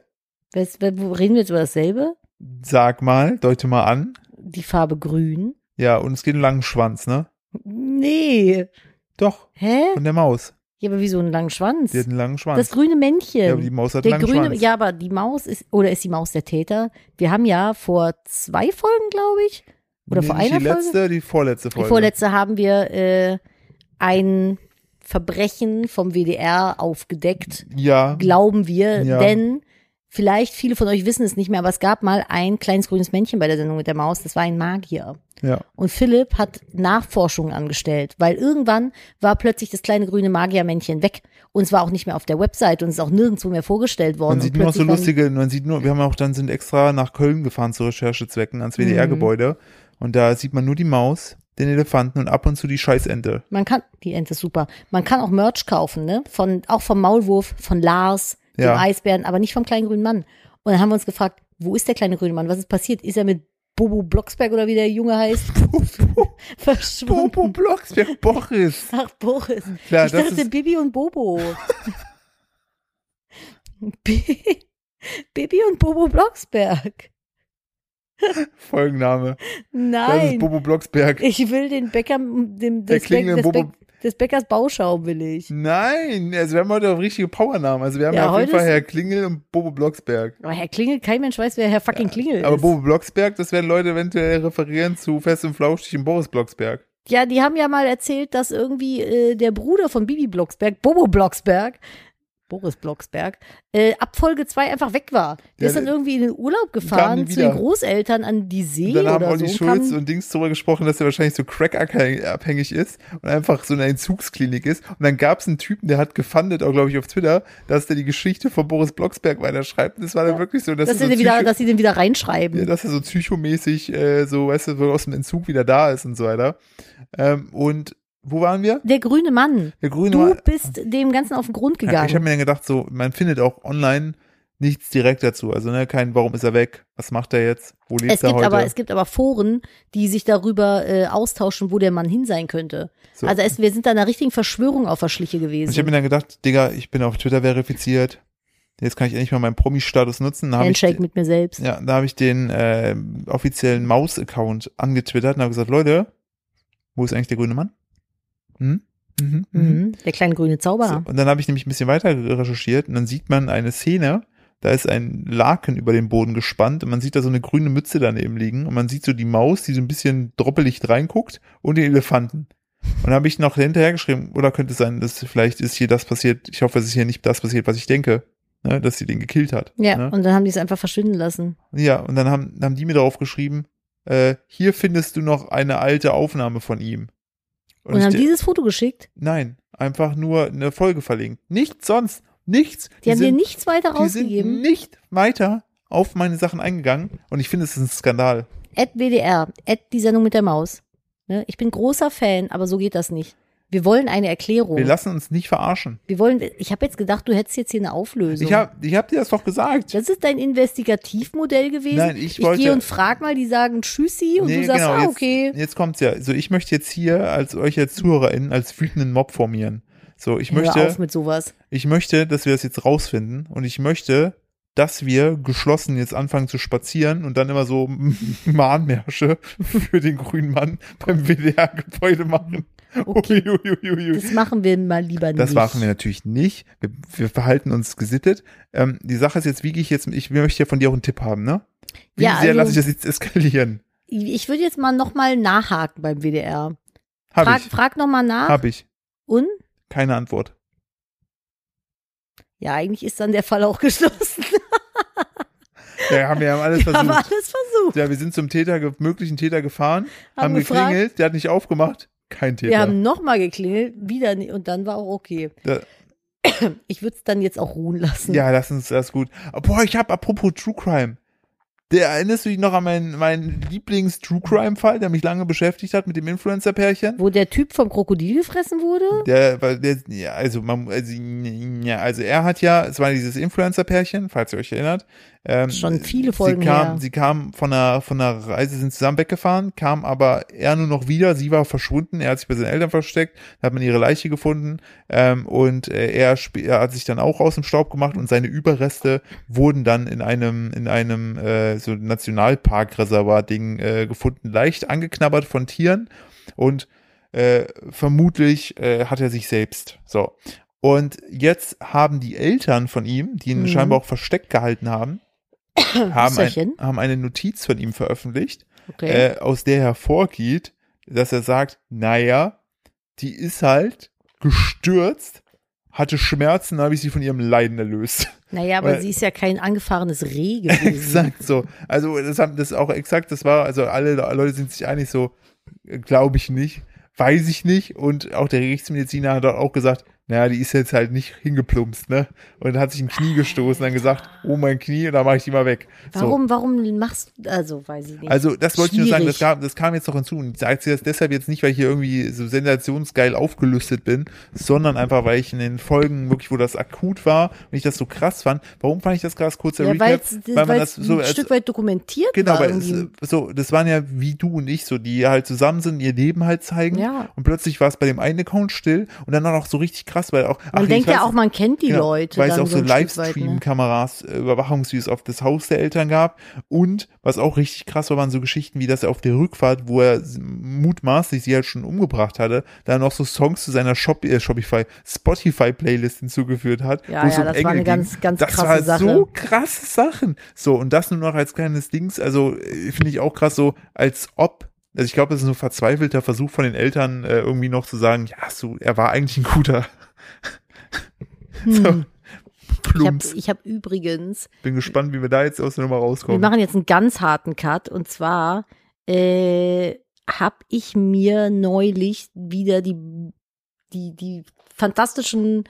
Was, reden wir jetzt über dasselbe? Sag mal, deute mal an. Die Farbe grün. Ja, und es geht einen langen Schwanz, ne? Nee. Doch, Hä? von der Maus. Ja, aber wie so einen langen Schwanz. Die hat einen langen Schwanz. Das grüne Männchen. ja, aber die Maus hat der einen langen grüne, Schwanz. ja, aber die Maus ist, oder ist die Maus der Täter? Wir haben ja vor zwei Folgen, glaube ich, oder nee, vor einer die Folge? letzte, die vorletzte Die Folge. vorletzte haben wir äh, ein Verbrechen vom WDR aufgedeckt, Ja, glauben wir, Ja. denn vielleicht viele von euch wissen es nicht mehr, aber es gab mal ein kleines grünes Männchen bei der Sendung mit der Maus, das war ein Magier. ja. Und Philipp hat Nachforschungen angestellt, weil irgendwann war plötzlich das kleine grüne Magiermännchen weg und es war auch nicht mehr auf der Website und es ist auch nirgendwo mehr vorgestellt worden. Man sieht nur noch so lustige, man sieht nur, wir haben auch dann sind extra nach Köln gefahren zu Recherchezwecken ans Mhm. WDR-Gebäude und da sieht man nur die Maus, den Elefanten und ab und zu die Scheißente. Man kann, die Ente ist super. Man kann auch Merch kaufen, ne? Von, auch vom Maulwurf, von Lars, dem Ja. Eisbären, aber nicht vom kleinen grünen Mann. Und dann haben wir uns gefragt, wo ist der kleine grüne Mann? Was ist passiert? Ist er mit Bobo Blocksberg oder wie der Junge heißt? Verschwunden. Bobo Blocksberg Boris. Ach, Boris. Klar, ich das dachte ist- Bibi und Bobo. Bi- Bibi und Bobo Blocksberg. Folgenname. Das ist Nein. Bobo Blocksberg. Ich will den Bäcker, dem, Der des, Bäck, klingende Bobo- des Bäckers Bauschaum will ich. Nein, also wir haben heute auch richtige Powernamen. Also wir haben Ja, ja, auf jeden Fall Herr Klingel und Bobo Blocksberg. Aber Herr Klingel, kein Mensch weiß, wer Herr fucking Klingel Aber ist. Bobo Blocksberg, das werden Leute eventuell referieren zu Fest und Flauschig und Boris Blocksberg. Ja, die haben ja mal erzählt, dass irgendwie äh, der Bruder von Bibi Blocksberg, Bobo Blocksberg, Boris Blocksberg, äh, ab Folge 2 einfach weg war. Der Ja, ist dann irgendwie in den Urlaub gefahren zu den. Großeltern an die See Und dann haben Olli so. Schulz und Dings darüber gesprochen, dass er wahrscheinlich so crack-abhängig ist und einfach so eine Entzugsklinik ist. Und dann gab es einen Typen, der hat gefundet, auch glaube ich auf Twitter, dass der die Geschichte von Boris Blocksberg weiterschreibt. Und das war dann wirklich so, dass, dass, sie so den wieder, dass sie den wieder reinschreiben. ja, dass er so psychomäßig äh, so, weißt du, so aus dem Entzug wieder da ist und so weiter. Ähm, und wo waren wir? der grüne Mann. Der grüne Du Mann- bist dem Ganzen auf den Grund Ja, gegangen. ich habe mir dann gedacht, so, man findet auch online nichts direkt dazu. Also, ne, kein, warum ist er weg? Was macht er jetzt? Wo lebt es er gibt heute? aber es gibt aber Foren, die sich darüber äh, austauschen, wo der Mann hin sein könnte. So. Also es, wir sind da einer richtigen Verschwörung auf der Schliche gewesen. Und ich habe mir dann gedacht, Digga, ich bin auf Twitter verifiziert. Jetzt kann ich endlich mal meinen Promi-Status nutzen. Da hab ich, Handshake mit mir selbst. ja, da habe ich den äh, offiziellen Maus-Account angetwittert und habe gesagt, Leute, wo ist eigentlich der grüne Mann? Hm? Mhm, mhm. Mhm. Der kleine grüne So, Zauberer. und dann habe ich nämlich ein bisschen weiter recherchiert und dann sieht man eine Szene, da ist ein Laken über den Boden gespannt und man sieht da so eine grüne Mütze daneben liegen und man sieht so die Maus, die so ein bisschen droppelig reinguckt und den Elefanten. Und dann habe ich noch hinterher geschrieben, oder könnte es sein, dass vielleicht ist hier das passiert, ich hoffe, es ist hier nicht das passiert, was ich denke, ne, dass sie den gekillt hat. Ja, Ne? und dann haben die es einfach verschwinden lassen. Ja, und dann haben, haben die mir darauf geschrieben, äh, hier findest du noch eine alte Aufnahme von ihm. Und, ich haben de- dieses Foto geschickt. Nein, einfach nur eine Folge verlinkt. Nichts sonst. Nichts. Die, haben dir sind, nichts weiter die sind rausgegeben. nicht weiter auf meine Sachen eingegangen. Und ich finde, es ist ein Skandal. At WDR, at die Sendung mit der Maus. Ne? Ich bin großer Fan, aber so geht das nicht. Wir wollen eine Erklärung. Wir lassen uns nicht verarschen. Wir wollen, ich habe jetzt gedacht, du hättest jetzt hier eine Auflösung. Ich habe ich hab dir das doch gesagt. das ist dein Investigativmodell gewesen. Nein, ich ich wollte- gehe und frag mal, die sagen Tschüssi und Nee, du sagst, genau, ah, jetzt, okay. Jetzt kommt's ja. Also ich möchte jetzt hier als euch als ZuhörerInnen als wütenden Mob formieren. So, ich Hör möchte, auf mit sowas. ich möchte, dass wir das jetzt rausfinden und ich möchte, dass wir geschlossen jetzt anfangen zu spazieren und dann immer so Mahnmärsche für den grünen Mann beim WDR-Gebäude machen. Okay. Ui, ui, ui, ui. Das machen wir mal lieber nicht. Das machen wir natürlich nicht. Wir, wir verhalten uns gesittet. Ähm, die Sache ist jetzt, wie gehe ich jetzt, ich möchte ja von dir auch einen Tipp haben, ne? Wie Ja, sehr also- lasse ich das jetzt eskalieren? Ich würde jetzt mal nochmal nachhaken beim WDR. Hab Frag, ich. frag nochmal nach. Hab ich. Und? Keine Antwort. Ja, eigentlich ist dann der Fall auch geschlossen. Ja, haben wir haben alles Wir haben versucht. alles versucht. Ja, wir sind zum Täter, möglichen Täter gefahren, haben, Haben geklingelt, der hat nicht aufgemacht. Kein Täter. Wir haben nochmal geklingelt, wieder nicht, und dann war auch okay. Da- Ich würde es dann jetzt auch ruhen lassen. ja, lass uns das gut. Boah, ich habe apropos True Crime. Der, erinnerst du dich noch an meinen, meinen Lieblings-True Crime-Fall, der mich lange beschäftigt hat mit dem Influencer-Pärchen? Wo der Typ vom Krokodil gefressen wurde? Der, weil der, ja, also man, also, ja, also er hat ja, es war dieses Influencer-Pärchen, falls ihr euch erinnert. Ähm, Schon viele Folgen sie kam, her. Sie kam von einer, von einer Reise, sind zusammen weggefahren, kam aber er nur noch wieder, sie war verschwunden, er hat sich bei seinen Eltern versteckt, da hat man ihre Leiche gefunden, ähm, und äh, er, er hat sich dann auch aus dem Staub gemacht und seine Überreste wurden dann in einem, in einem, äh, so Nationalparkreservat-Ding, äh, gefunden, leicht angeknabbert von Tieren und äh, vermutlich äh, hat er sich selbst. So. Und jetzt haben die Eltern von ihm, die ihn Mhm. scheinbar auch versteckt gehalten haben, haben, ein, haben eine Notiz von ihm veröffentlicht, Okay. äh, aus der hervorgeht, dass er sagt, naja, die ist halt gestürzt, hatte Schmerzen, habe ich sie von ihrem Leiden erlöst. naja, aber weil- sie ist ja kein angefahrenes Reh gewesen. exakt so. Also das haben das auch exakt, das war, also alle Leute sind sich einig so, glaube ich nicht, weiß ich nicht. Und auch der Rechtsmediziner hat auch gesagt, naja, die ist jetzt halt nicht hingeplumpst, ne? Und hat sich ein Knie gestoßen, dann gesagt, oh mein Knie, und dann mache ich die mal weg. So. Warum, warum machst du, also weiß ich nicht. Also das wollte ich nur sagen, das Schwierig. kam, das kam jetzt noch hinzu. Und ich sage das deshalb jetzt nicht, weil ich hier irgendwie so sensationsgeil aufgelüstet bin, sondern einfach, weil ich in den Folgen wirklich, wo das akut war und ich das so krass fand. Warum fand ich das krass kurzer ja, Recap? weil es ein als- Stück weit dokumentiert Genau, war. weil es, irgendwie. äh, so, das waren ja wie du und ich, so, die halt zusammen sind, ihr Leben halt zeigen. Ja. Und plötzlich war es bei dem einen Account still und dann auch noch so richtig krass, weil auch. Man ich denkt ja auch, es- man kennt die genau, Leute. Weil es auch so weit, ne? Livestream-Kameras, äh, Überwachungsvideos auf das Haus der Eltern gab. Und was auch richtig krass war, waren so Geschichten wie, dass er auf der Rückfahrt, wo er mutmaßlich sie halt schon umgebracht hatte, da noch so Songs zu seiner Shop, äh, Shopify, Spotify-Playlist hinzugefügt hat. Ja, wo es ja, um das war Engel eine ging. ganz, ganz das krasse war Sache. so krasse Sachen. So, und das nur noch als kleines Dings, also äh, finde ich auch krass so, als ob, also ich glaube, das ist so ein verzweifelter Versuch von den Eltern, äh, irgendwie noch zu sagen, ja, so, er war eigentlich ein guter. so, Hm. Ich habe plumps. ich hab übrigens, Bin gespannt, wie wir da jetzt aus der Nummer wir rauskommen. machen jetzt einen ganz harten Cut und zwar äh, habe ich mir neulich wieder die, die, die fantastischen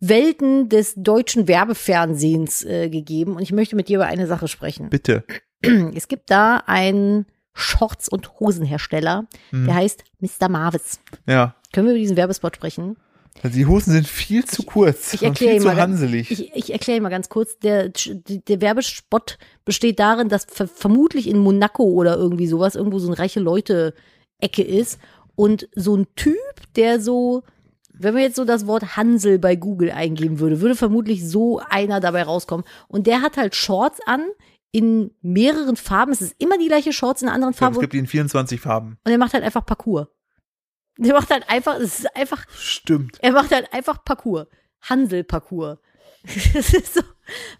Welten des deutschen Werbefernsehens äh, gegeben und ich möchte mit dir über eine Sache sprechen. Bitte. Es gibt da einen Shorts- und Hosenhersteller, Mhm. der heißt Mr. Marvis. Ja. Können wir über diesen Werbespot sprechen? Also die Hosen sind viel zu kurz ich und erkläre viel zu ganz- hanselig. Ich, ich erkläre mal ganz kurz. Der, der Werbespot besteht darin, dass ver vermutlich in Monaco oder irgendwie sowas irgendwo so eine reiche Leute-Ecke ist und so ein Typ, der so, wenn man jetzt so das Wort Hansel bei Google eingeben würde, würde vermutlich so einer dabei rauskommen. Und der hat halt Shorts an in mehreren Farben. Es ist immer die gleiche Shorts in einer anderen ich glaube, Farbe es gibt die in 24 Farben. und er macht halt einfach Parcours. Der macht halt einfach, es ist einfach Stimmt. er macht halt einfach Parcours. Ist so,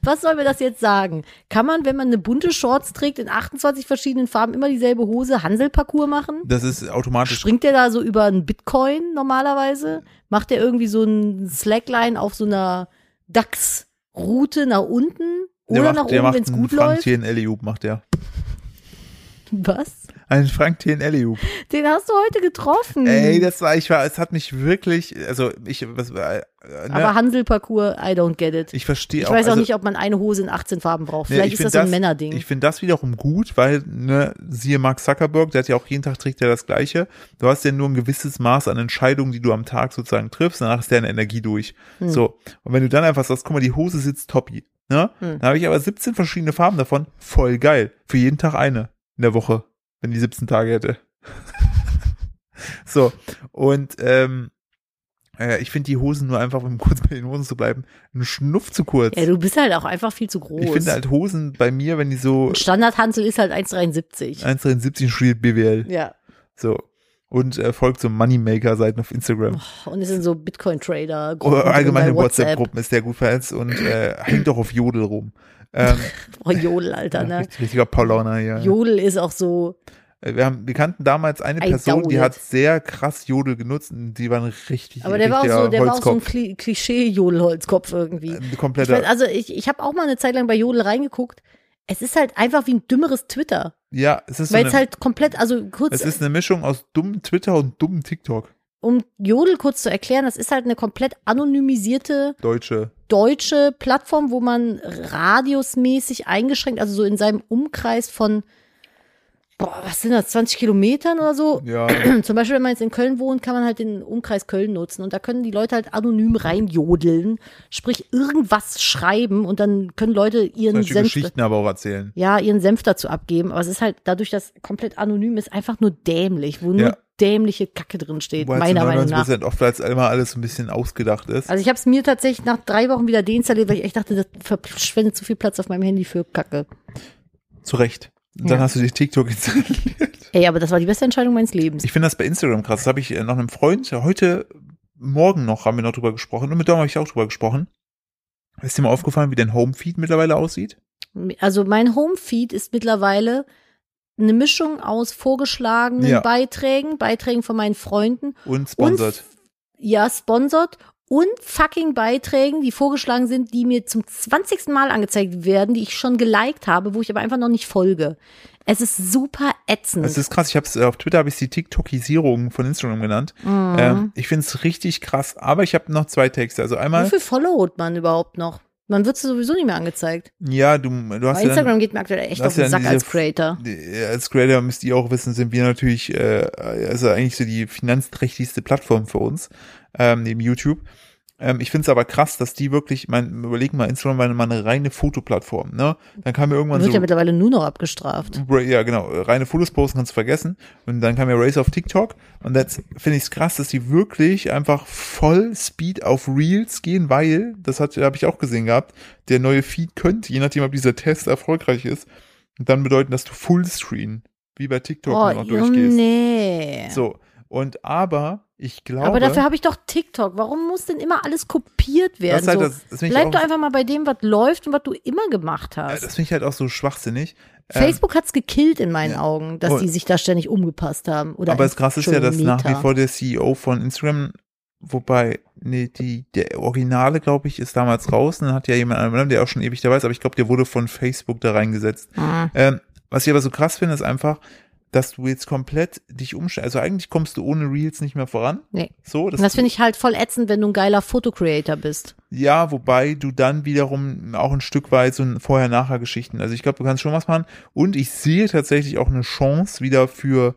was soll mir das jetzt sagen? Kann man, wenn man eine bunte Shorts trägt in 28 verschiedenen Farben, immer dieselbe Hose Hanselparcours machen? Das ist automatisch. Springt der da so über einen Bitcoin normalerweise? Macht der irgendwie so ein Slackline auf so einer DAX-Route nach unten? Der Oder macht, nach der oben, wenn es einen gut läuft? In Eliub macht der. Was? Einen Frank T. in Eliub. Den hast du heute getroffen. Ey, das war, ich war, es hat mich wirklich, also ich, was, äh, ne, Aber Hanselparcours, I don't get it. ich verstehe Ich auch. weiß auch also, nicht, ob man eine Hose in 18 Farben braucht. Vielleicht ich ist das so ein Männerding. Ich finde das wiederum gut, weil, ne, siehe Mark Zuckerberg, der hat ja auch jeden Tag trägt er das Gleiche. Du hast ja nur ein gewisses Maß an Entscheidungen, die du am Tag sozusagen triffst, danach ist deine Energie durch. Hm. So. Und wenn du dann einfach sagst, guck mal, die Hose sitzt toppi, ne? Hm. Dann habe ich aber 17 verschiedene Farben davon. Voll geil. Für jeden Tag eine in der Woche, wenn die 17 Tage hätte. so. Und, ähm, äh, ich finde die Hosen nur einfach, um kurz bei den Hosen zu bleiben, einen Schnuff zu kurz. Ja, du bist halt auch einfach viel zu groß. Ich finde halt Hosen bei mir, wenn die so Standardhansel ist halt 1,73. 1,73 studiert BWL. Ja. So. Und äh, folgt so Moneymaker-Seiten auf Instagram. Und es sind so Bitcoin-Trader. Oder allgemeine bei WhatsApp. WhatsApp-Gruppen ist der gut vernetzt und äh, hängt auch auf Jodel rum. Ähm, Oh, Jodel, Alter, ne? richtig, richtiger Paulaner hier. Jodel ist auch so, Äh, Wir, haben, wir kannten damals eine I Person, die hat sehr krass Jodel genutzt und die war ein richtig, aber der war auch so, der war auch so ein. Kli- Klischee-Jodelholzkopf irgendwie. Ich kompletter. weiß, also ich, ich habe auch mal eine Zeit lang bei Jodel reingeguckt. Es ist halt einfach wie ein dümmeres Twitter. ja, es ist, so Weil eine, es halt komplett, also kurz, es ist eine Mischung aus dummem Twitter und dummem TikTok. um Jodel kurz zu erklären, das ist halt eine komplett anonymisierte Deutsche. Deutsche Plattform, wo man radiusmäßig eingeschränkt, also so in seinem Umkreis von, boah, was sind das, 20 Kilometern oder so. Ja, Zum Beispiel, wenn man jetzt in Köln wohnt, kann man halt den Umkreis Köln nutzen und da können die Leute halt anonym reinjodeln, sprich irgendwas schreiben und dann können Leute ihren Senf, Geschichten aber auch erzählen. ja, ihren Senf dazu abgeben. Aber es ist halt dadurch, dass komplett anonym ist, einfach nur dämlich, wo nur Ja. Dämliche Kacke drin steht, Wo halt meiner Meinung nach. 99% oft als immer alles so ein bisschen ausgedacht ist. Also ich habe es mir tatsächlich nach drei Wochen wieder deinstalliert, weil ich echt dachte, das verschwendet zu viel Platz auf meinem Handy für Kacke. Zu Recht. Und Dann Ja. hast du dich TikTok installiert. Ey, aber das war die beste Entscheidung meines Lebens. Ich finde das bei Instagram krass. Das habe ich äh, noch einem Freund, ja, heute Morgen noch haben wir noch drüber gesprochen und mit Dom habe ich auch drüber gesprochen. Ist dir mal aufgefallen, wie dein Homefeed mittlerweile aussieht? Also mein Homefeed ist mittlerweile eine Mischung aus vorgeschlagenen Ja. Beiträgen, Beiträgen von meinen Freunden Und sponsert. ja, sponsert und fucking Beiträgen, die vorgeschlagen sind, die mir zum 20. Mal angezeigt werden, die ich schon geliked habe, wo ich aber einfach noch nicht folge. Es ist super ätzend. Das ist krass. Ich habe es auf Twitter habe ich die TikTokisierung von Instagram genannt. Mhm. Ähm, ich finde es richtig krass. Aber ich habe noch zwei Texte. Also Wie einmal, viel followt man überhaupt noch? Man wird sowieso nicht mehr angezeigt. ja, du, du Bei hast ja Instagram dann, geht mir aktuell echt auf den ja Sack diese- als Creator. die- als Creator müsst ihr auch wissen, sind wir natürlich, äh, also eigentlich so die finanzträchtigste Plattform für uns, ähm, neben YouTube. Ähm, ich finde es aber krass, dass die wirklich, mein, überleg mal, Instagram war mal eine reine Fotoplattform, ne? Dann kam mir irgendwann Wird so. ja mittlerweile nur noch abgestraft. Ra- Ja, genau. Reine Fotos posten kannst du vergessen. Und dann kam ja Race auf TikTok. Und jetzt finde ich es krass, dass die wirklich einfach voll Speed auf Reels gehen, weil, das hat habe ich auch gesehen gehabt, der neue Feed könnte, je nachdem, ob dieser Test erfolgreich ist, dann bedeuten, dass du Fullscreen, wie bei TikTok, Oh, noch durchgehst. nee. So. Und aber, ich glaube. aber dafür habe ich doch TikTok. Warum muss denn immer alles kopiert werden? das halt, so, das, das bleib doch einfach mal bei dem, was läuft und was du immer gemacht hast. das finde ich halt auch so schwachsinnig. Ähm, Facebook hat's gekillt in meinen ja. Augen, dass Und- die sich da ständig umgepasst haben. Oder Aber das krasse ist ja, dass Entschuldigung, nach wie Meta. vor der CEO von Instagram, wobei, nee, die, der Originale, glaube ich, ist damals raus. Und dann hat ja jemand anderen, der auch schon ewig dabei ist, aber ich glaube, der wurde von Facebook da reingesetzt. Ah. Ähm, was ich aber so krass finde, ist einfach, dass du jetzt komplett dich umstellst. Also eigentlich kommst du ohne Reels nicht mehr voran. Nee. So, Und das finde ich halt voll ätzend, wenn du ein geiler Fotocreator bist. Ja, wobei du dann wiederum auch ein Stück weit so ein Vorher-Nachher-Geschichten. Also ich glaube, du kannst schon was machen. Und ich sehe tatsächlich auch eine Chance wieder für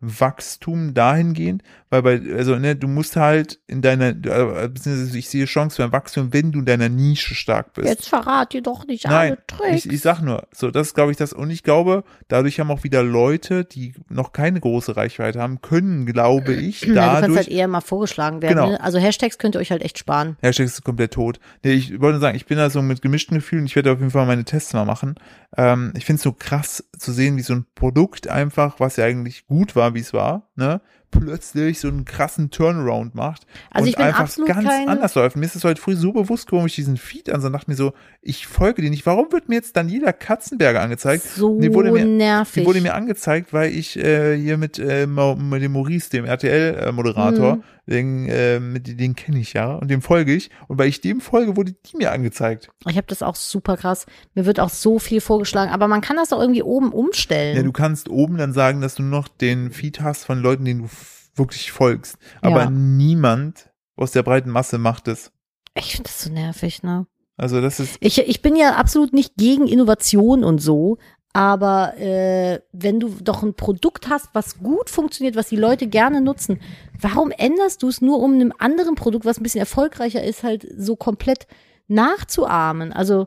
Wachstum dahingehend, weil bei, also ne, du musst halt in deiner, äh, beziehungsweise ich sehe Chance für ein Wachstum, wenn du in deiner Nische stark bist. Jetzt verrat dir doch nicht Nein, alle Tricks. ich, ich sag nur, so, das ist, glaube ich, das. Und ich glaube, dadurch haben auch wieder Leute, die noch keine große Reichweite haben, können, glaube ich, Na, du kannst dadurch. halt eher mal vorgeschlagen werden. Genau. Ne? Also Hashtags könnt ihr euch halt echt sparen. Hashtag ist komplett tot. Nee, ich wollte nur sagen, ich bin da so mit gemischten Gefühlen. Ich werde auf jeden Fall meine Tests mal machen. Ähm, ich finde es so krass zu sehen, wie so ein Produkt einfach, was ja eigentlich gut war, wie es war, ne, plötzlich so einen krassen Turnaround macht Also und ich bin einfach ganz anders läuft. Mir ist es heute früh so bewusst geworden, ich diesen Feed ansah und dachte mir so, ich folge dir nicht. Warum wird mir jetzt Daniela Katzenberger angezeigt? So Die wurde mir, nervig. Die wurde mir angezeigt, weil ich äh, hier mit, äh, mit dem Maurice, dem RTL-Moderator, Mhm. Den, äh, mit, den kenne ich ja und dem folge ich. Und weil ich dem folge, wurde die mir angezeigt. ich habe das auch super krass. Mir wird auch so viel vorgeschlagen, aber man kann das doch irgendwie oben umstellen. Ja, du kannst oben dann sagen, dass du noch den Feed hast von Leuten, denen du wirklich folgst. Aber Ja. niemand aus der breiten Masse macht es. ich finde das so nervig, ne? Also das ist, Ich, ich bin ja absolut nicht gegen Innovation und so, aber äh, wenn du doch ein Produkt hast, was gut funktioniert, was die Leute gerne nutzen, warum änderst du es nur, um einem anderen Produkt, was ein bisschen erfolgreicher ist, halt so komplett nachzuahmen? Also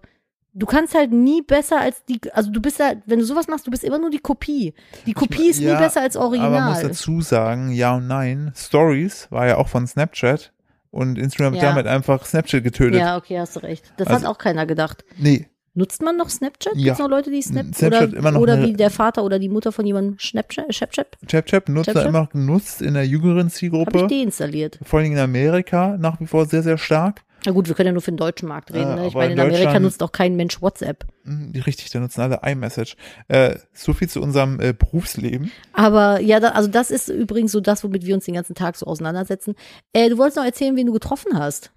du kannst halt nie besser als die, also du bist ja, wenn du sowas machst, du bist immer nur die Kopie. Die Kopie ist ja, nie besser als aber man muss Original. dazu sagen, ja und nein. Stories war ja auch von Snapchat und Instagram hat Ja. damit einfach Snapchat getötet. Ja, okay, hast du recht. Das Also- hat auch keiner gedacht. Nee, Nutzt man noch Snapchat? Ja. Gibt's noch Leute, die Snap Snapchat oder, immer noch oder wie der Vater oder die Mutter von jemandem Snapchat? Snapchat? ChapChap nutzt er immer noch genutzt in der jüngeren Habe ich Zielgruppe. deinstalliert. Vor allen Dingen in Amerika nach wie vor sehr, sehr stark. Na gut, wir können ja nur für den deutschen Markt reden. Ne? Ich meine, in in Amerika nutzt auch kein Mensch WhatsApp. Hm, Richtig, da nutzen alle iMessage. Äh, so viel zu unserem äh, Berufsleben. Aber ja, da, also das ist übrigens so das, womit wir uns den ganzen Tag so auseinandersetzen. Äh, du wolltest noch erzählen, wen du getroffen hast.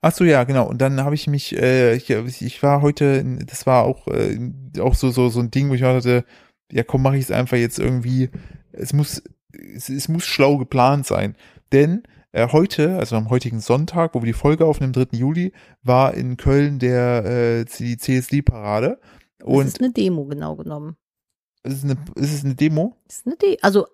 Ach so, ja, genau. Und dann habe ich mich, äh, ich, ich war heute, das war auch, äh, auch so, so, so ein Ding, wo ich dachte, ja komm, mache ich es einfach jetzt irgendwie. Es muss, es, es muss schlau geplant sein. Denn äh, heute, also am heutigen Sonntag, wo wir die Folge aufnehmen, 3. Juli, war in Köln der äh, die CSD-Parade. Das Und ist eine Demo, genau genommen. es ist eine, ist es eine Demo? Das ist eine De also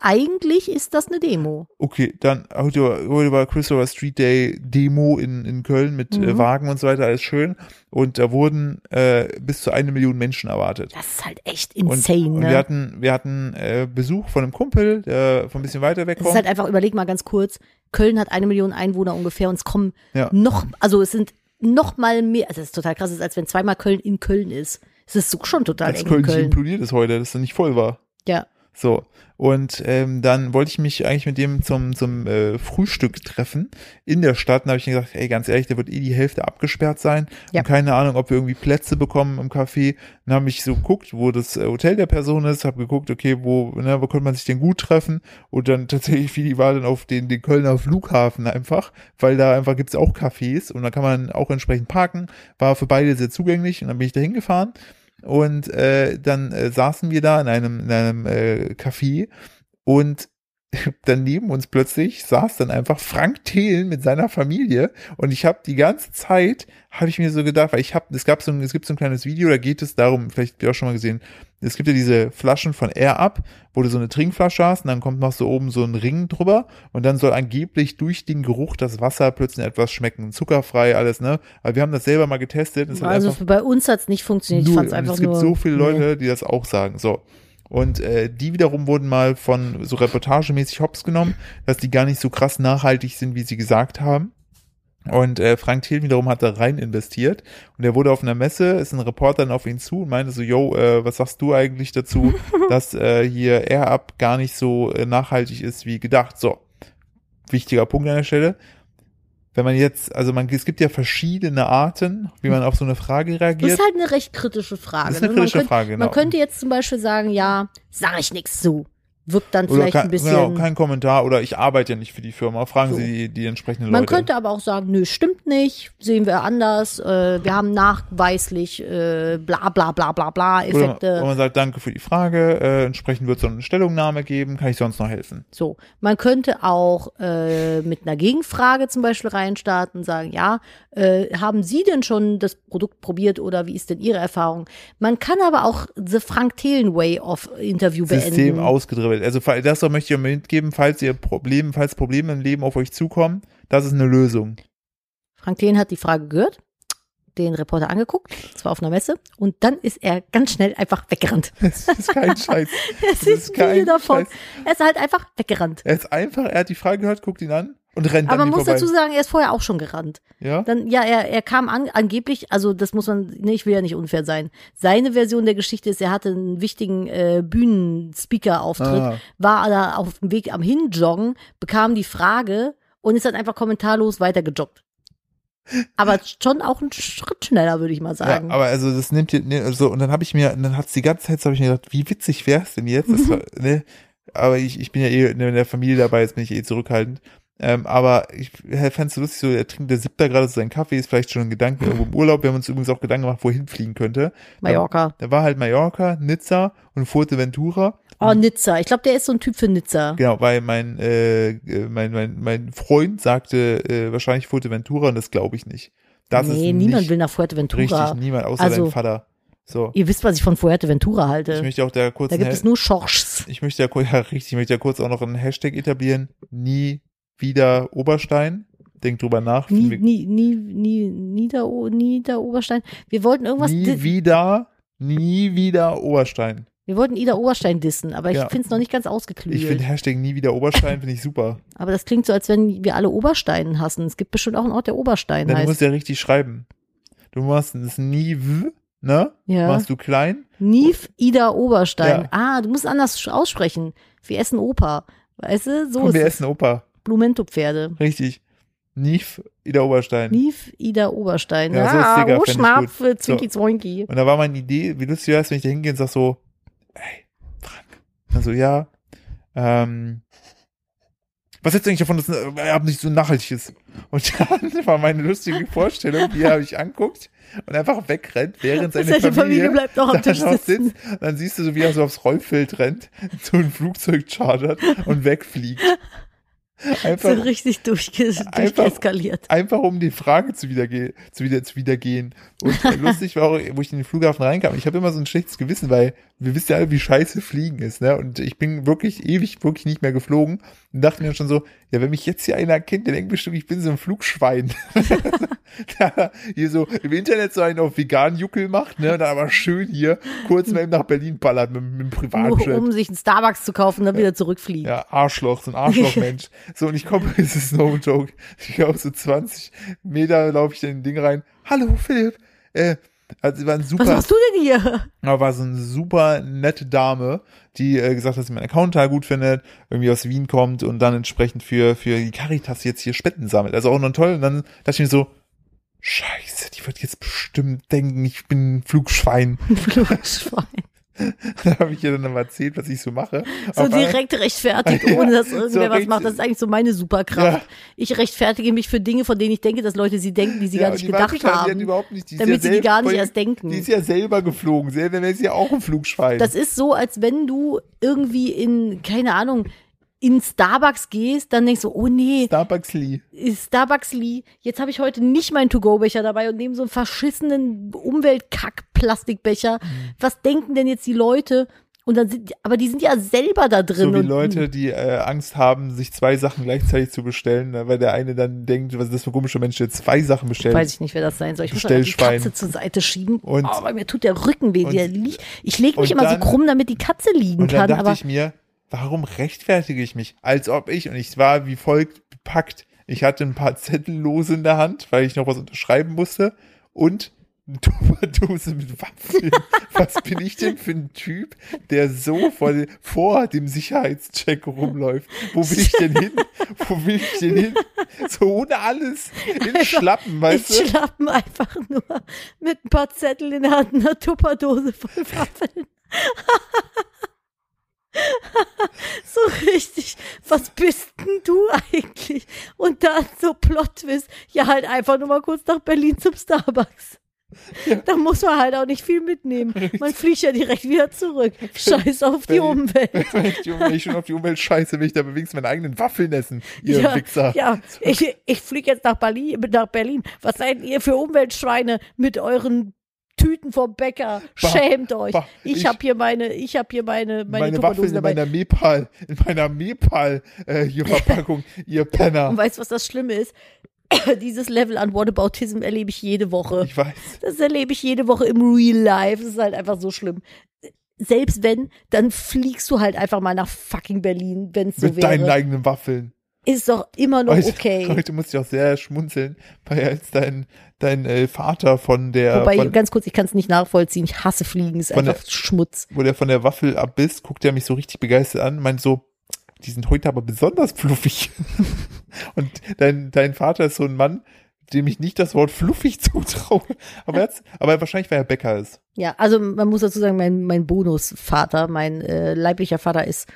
eigentlich ist das eine Demo. Okay, dann heute, war- heute war Christopher Street Day Demo in, in Köln mit äh, Mhm. Wagen und so weiter, alles schön. Und da wurden äh, bis zu eine Million Menschen erwartet. Das ist halt echt Und, insane, und ne? wir hatten, wir hatten äh, Besuch von einem Kumpel, der von ein bisschen weiter weg Es ist kommt. halt einfach, überleg mal ganz kurz, Köln hat eine Million Einwohner ungefähr und es kommen Ja. noch, also es sind noch mal mehr, also das ist total krass, ist, als wenn zweimal Köln in Köln ist. Es ist so schon total Als eng Köln Köln. implodiert ist heute, dass es nicht voll war. Ja. So. Und ähm, dann wollte ich mich eigentlich mit dem zum, zum äh, Frühstück treffen in der Stadt. Und da habe ich gesagt, ey, ganz ehrlich, da wird eh die Hälfte abgesperrt sein. Ja. Und keine Ahnung, ob wir irgendwie Plätze bekommen im Café. Dann habe ich so geguckt, wo das äh, Hotel der Person ist, habe geguckt, okay, wo, ne, wo könnte man sich denn gut treffen? Und dann tatsächlich fiel die Wahl dann auf den, den Kölner Flughafen einfach, weil da einfach gibt's auch Cafés und da kann man auch entsprechend parken. War für beide sehr zugänglich und dann bin ich da hingefahren. Und äh, dann äh, saßen wir da in einem, in einem äh, Café und dann neben uns plötzlich saß dann einfach Frank Thelen mit seiner Familie und ich habe die ganze Zeit habe ich mir so gedacht, weil ich habe es gab so ein, es gibt so ein kleines Video, da geht es darum, vielleicht habt ihr auch schon mal gesehen, es gibt ja diese Flaschen von Air Up, wo du so eine Trinkflasche hast und dann kommt noch so oben so ein Ring drüber und dann soll angeblich durch den Geruch das Wasser plötzlich etwas schmecken, zuckerfrei alles, ne? Aber wir haben das selber mal getestet, Also bei uns hat's nicht funktioniert. Ich Null. fand's Und einfach es gibt nur. so viele Leute, Nee. die das auch sagen. So. Und äh, die wiederum wurden mal von so reportagemäßig hops genommen, dass die gar nicht so krass nachhaltig sind, wie sie gesagt haben. Und äh, Frank Thiel wiederum hat da rein investiert und er wurde auf einer Messe, ist ein Reporter dann auf ihn zu und meinte so, yo, äh, was sagst du eigentlich dazu, dass äh, hier Air Up gar nicht so äh, nachhaltig ist wie gedacht. So, wichtiger Punkt an der Stelle. Wenn man jetzt, also man, es gibt ja verschiedene Arten, wie man auf so eine Frage Das reagiert. ist halt eine recht kritische Frage. Das ist eine ne? kritische man Frage, könnte, genau. Man könnte jetzt zum Beispiel sagen, ja, sag ich nichts zu. Wirkt dann Oder vielleicht kein, ein bisschen. genau, kein Kommentar oder ich arbeite ja nicht für die Firma. Fragen So. Sie die, die entsprechenden Man Leute. könnte aber auch sagen, nö, stimmt nicht, sehen wir anders, äh, wir haben nachweislich äh, bla bla bla bla bla Effekte. oder man sagt, danke für die Frage, äh, entsprechend wird es eine Stellungnahme geben, kann ich sonst noch helfen? So, man könnte auch äh, mit einer Gegenfrage zum Beispiel reinstarten, sagen, ja, äh, haben Sie denn schon das Produkt probiert oder wie ist denn Ihre Erfahrung? Man kann aber auch the Frank Thelen Way of Interview System beenden. ausgedribbelt. Also fall- das möchte ich auch mitgeben, falls ihr Probleme, falls Probleme im Leben auf euch zukommen, das ist eine Lösung. Frank Thelen hat die Frage gehört, den Reporter angeguckt, zwar auf einer Messe, und dann ist er ganz schnell einfach weggerannt. Das ist kein Scheiß. Es Das ist ist kein davon. Scheiß. Er ist halt einfach weggerannt. Er ist einfach, er hat die Frage gehört, guckt ihn an und rennt Aber man muss vorbei. dazu sagen, er ist vorher auch schon gerannt. ja? Dann, ja, er, er kam an, angeblich, also das muss man, nee, ich will ja nicht unfair sein. Seine Version der Geschichte ist, er hatte einen wichtigen äh, Bühnenspeaker-Auftritt, Ah. war da auf dem Weg am Hinjoggen, bekam die Frage und ist dann einfach kommentarlos weitergejoggt. Aber schon auch ein Schritt schneller, würde ich mal sagen. Ja, aber also das nimmt ihr, ne, so, und dann habe ich mir, dann hat's die ganze Zeit, so habe ich mir gedacht, wie witzig wär's denn jetzt? War, ne, aber ich, ich bin ja eh in der Familie dabei, jetzt bin ich eh zurückhaltend. Ähm, aber ich fände es so lustig, so, er trinkt, der da gerade so seinen Kaffee, ist vielleicht schon ein Gedanke irgendwo im Urlaub. Wir haben uns übrigens auch Gedanken gemacht, wohin fliegen könnte. Mallorca. Da war halt Mallorca, Nizza und Fuerteventura. Oh, Nizza. Ich glaube, der ist so ein Typ für Nizza. Genau, weil mein, äh, mein, mein, mein Freund sagte äh, wahrscheinlich Fuerteventura und das glaube ich nicht. Das nee, ist niemand will nach Fuerteventura. richtig, niemand, außer Also- dein Vater. So. Ihr wisst, was ich von Fuerteventura Ich halte. möchte auch da kurz Da gibt es nur Schorschs. ich möchte ja, ja richtig, ich möchte ja kurz auch noch einen Hashtag etablieren. Nie wieder Oberstein. Denk drüber nach. Nie, nie, nie, nie, Nieder, Niederoberstein. Wir wollten irgendwas, nie wieder, nie wieder Oberstein. wir wollten Ida Oberstein dissen, aber ich Ja. finde es noch nicht ganz Ich ausgeklügelt. finde Hashtag nie wieder Oberstein, finde ich super. aber das klingt so, als wenn wir alle Obersteinen hassen. Es gibt bestimmt auch einen Ort, der Oberstein Denn du heißt. musst ja richtig schreiben. Du machst das nie, w, ne? Ja. Machst du klein. Nief Ida Oberstein. Ja. Ah, du musst anders aussprechen. Wir essen Opa. Weißt du, so Komm, ist wir es. essen Opa. Blumento-Pferde. Richtig. Nief, Ida Oberstein. Nief Ida Oberstein. Ja, so ist ah, Digga, oh, gut. Zwinki Zwoinki. Und da war meine Idee, wie lustig wäre es, wenn ich da hingehe und sag so, ey, Frank. Also ja, ähm, was hältst du eigentlich davon, dass Erbe nicht so nachhaltig ist? Und dann war meine lustige Vorstellung, wie er mich anguckt und einfach wegrennt, während seine Familie, Familie bleibt noch am Tisch sitzen. sitzt. Dann siehst du so, wie er so aufs Rollfeld rennt, so ein Flugzeug chartert und wegfliegt. Einfach, Sind richtig durchge Einfach- durcheskaliert. einfach um die Frage zu, wiederge zu, wieder, zu wiedergehen. Und äh, lustig war auch, wo ich in den Flughafen reinkam, ich habe immer so ein schlechtes Gewissen, weil wir wissen ja alle, wie scheiße Fliegen ist, ne? Und ich bin wirklich ewig, wirklich nicht mehr geflogen und dachte mir schon so, ja, wenn mich jetzt hier einer kennt, der denkt bestimmt, ich bin so ein Flugschwein. der hier so im Internet so einen auf vegan Juckel macht, ne? Dann aber schön hier kurz mal eben nach Berlin ballert mit, mit dem Privatjet. um sich einen Starbucks zu kaufen und dann wieder zurückfliegen. Ja, Arschloch, so ein Arschlochmensch. so, und ich komme, es ist no joke. Ich glaube, so 20 Meter laufe ich in den Ding rein. Hallo, Philipp. Äh, Also sie war ein Was super, machst du denn hier? aber war so eine super nette Dame, die äh, gesagt hat, dass sie meinen Account total gut findet, irgendwie aus Wien kommt und dann entsprechend für, für die Caritas jetzt hier Spenden sammelt. Also auch noch toll. Und dann dachte ich mir so, Scheiße, die wird jetzt bestimmt denken, ich bin ein Flugschwein. Flugschwein. Da habe ich ihr dann mal erzählt, was ich so mache. So einmal- direkt rechtfertigt, Ja, ohne dass so irgendwer was richtig- macht. Das ist eigentlich so meine Superkraft. Ja. Ich rechtfertige mich für Dinge, von denen ich denke, dass Leute sie denken, die sie Ja, gar nicht gedacht hat haben. überhaupt nicht, ist damit sie die gar nicht erst denken. Die ist ja selber geflogen. Selber wäre sie ja auch ein Flugschwein. Das ist so, als wenn du irgendwie in, keine Ahnung, in Starbucks gehst, dann denkst du, oh nee, Starbucks Lee. Starbucks Lee, jetzt habe ich heute nicht meinen To-Go-Becher dabei und nehme so einen verschissenen Umweltkack-Plastikbecher. Mhm. Was denken denn jetzt die Leute? Und dann sind, aber die sind ja selber da drin. So wie und, Leute, die äh, Angst haben, sich zwei Sachen gleichzeitig zu bestellen, ne, weil der eine dann denkt, was ist das für ein komischer Mensch, der zwei Sachen bestellt. Weiß ich nicht, wer das sein soll. Ich muss die. Katze zur Seite schieben. Und- oh, aber mir tut der Rücken weh. und- Der liegt, ich lege mich und immer dann- so krumm, damit die Katze liegen Und dann kann. dachte Aber ich mir, warum rechtfertige ich mich? Als ob ich, und ich war wie folgt bepackt. Ich hatte ein paar Zettel lose in der Hand, weil ich noch was unterschreiben musste und eine Tupperdose mit Waffeln. Was bin ich denn für ein Typ, der so vor, dem- vor dem Sicherheitscheck rumläuft? Wo will ich denn hin? Wo will ich denn hin? So ohne alles. In Schlappen, weißt ich du? schlappen einfach nur mit ein paar Zetteln in der Hand, einer Tupperdose voll Waffeln. so richtig, was bist denn du eigentlich? Und dann so Plot-Twist, ja halt einfach nur mal kurz nach Berlin zum Starbucks. Da muss man halt auch nicht viel mitnehmen. Man fliegt ja direkt wieder zurück. Scheiß auf die Wenn- Umwelt. Wenn ich, wenn ich schon auf die Umwelt scheiße, will ich da wenigstens meine eigenen Waffeln essen, ihr ja, Wichser. ja, ich, ich fliege jetzt nach Berlin, nach Berlin. Was seid ihr für Umweltschweine mit euren Tüten vom Bäcker? Bah, Schämt euch. bah, ich ich- habe hier meine, ich habe hier meine, meine, meine Waffeln in meiner Mepal, in meiner Mepal äh, hier Verpackung, ihr Und Penner. weißt du, was das Schlimme ist? Dieses Level an Whataboutism erlebe ich jede Woche. Ich weiß. Das erlebe ich jede Woche im Real Life. Das ist halt einfach so schlimm. Selbst wenn, dann fliegst du halt einfach mal nach fucking Berlin, wenn es so mit deinen wäre. eigenen Waffeln. Ist doch immer noch Heute, okay. heute musste ich auch sehr schmunzeln, weil als dein, dein äh, Vater von der, Wobei, von, ganz kurz, ich kann es nicht nachvollziehen. Ich hasse Fliegen, ist einfach Schmutz. wo der von der Waffel abbiss, guckt er mich so richtig begeistert an, meint so, die sind heute aber besonders fluffig. Und dein, dein Vater ist so ein Mann, dem ich nicht das Wort fluffig zutraue. Aber, er hat's- aber wahrscheinlich, weil er Bäcker ist. Ja, also man muss dazu sagen, mein, mein Bonusvater, mein äh, leiblicher Vater ist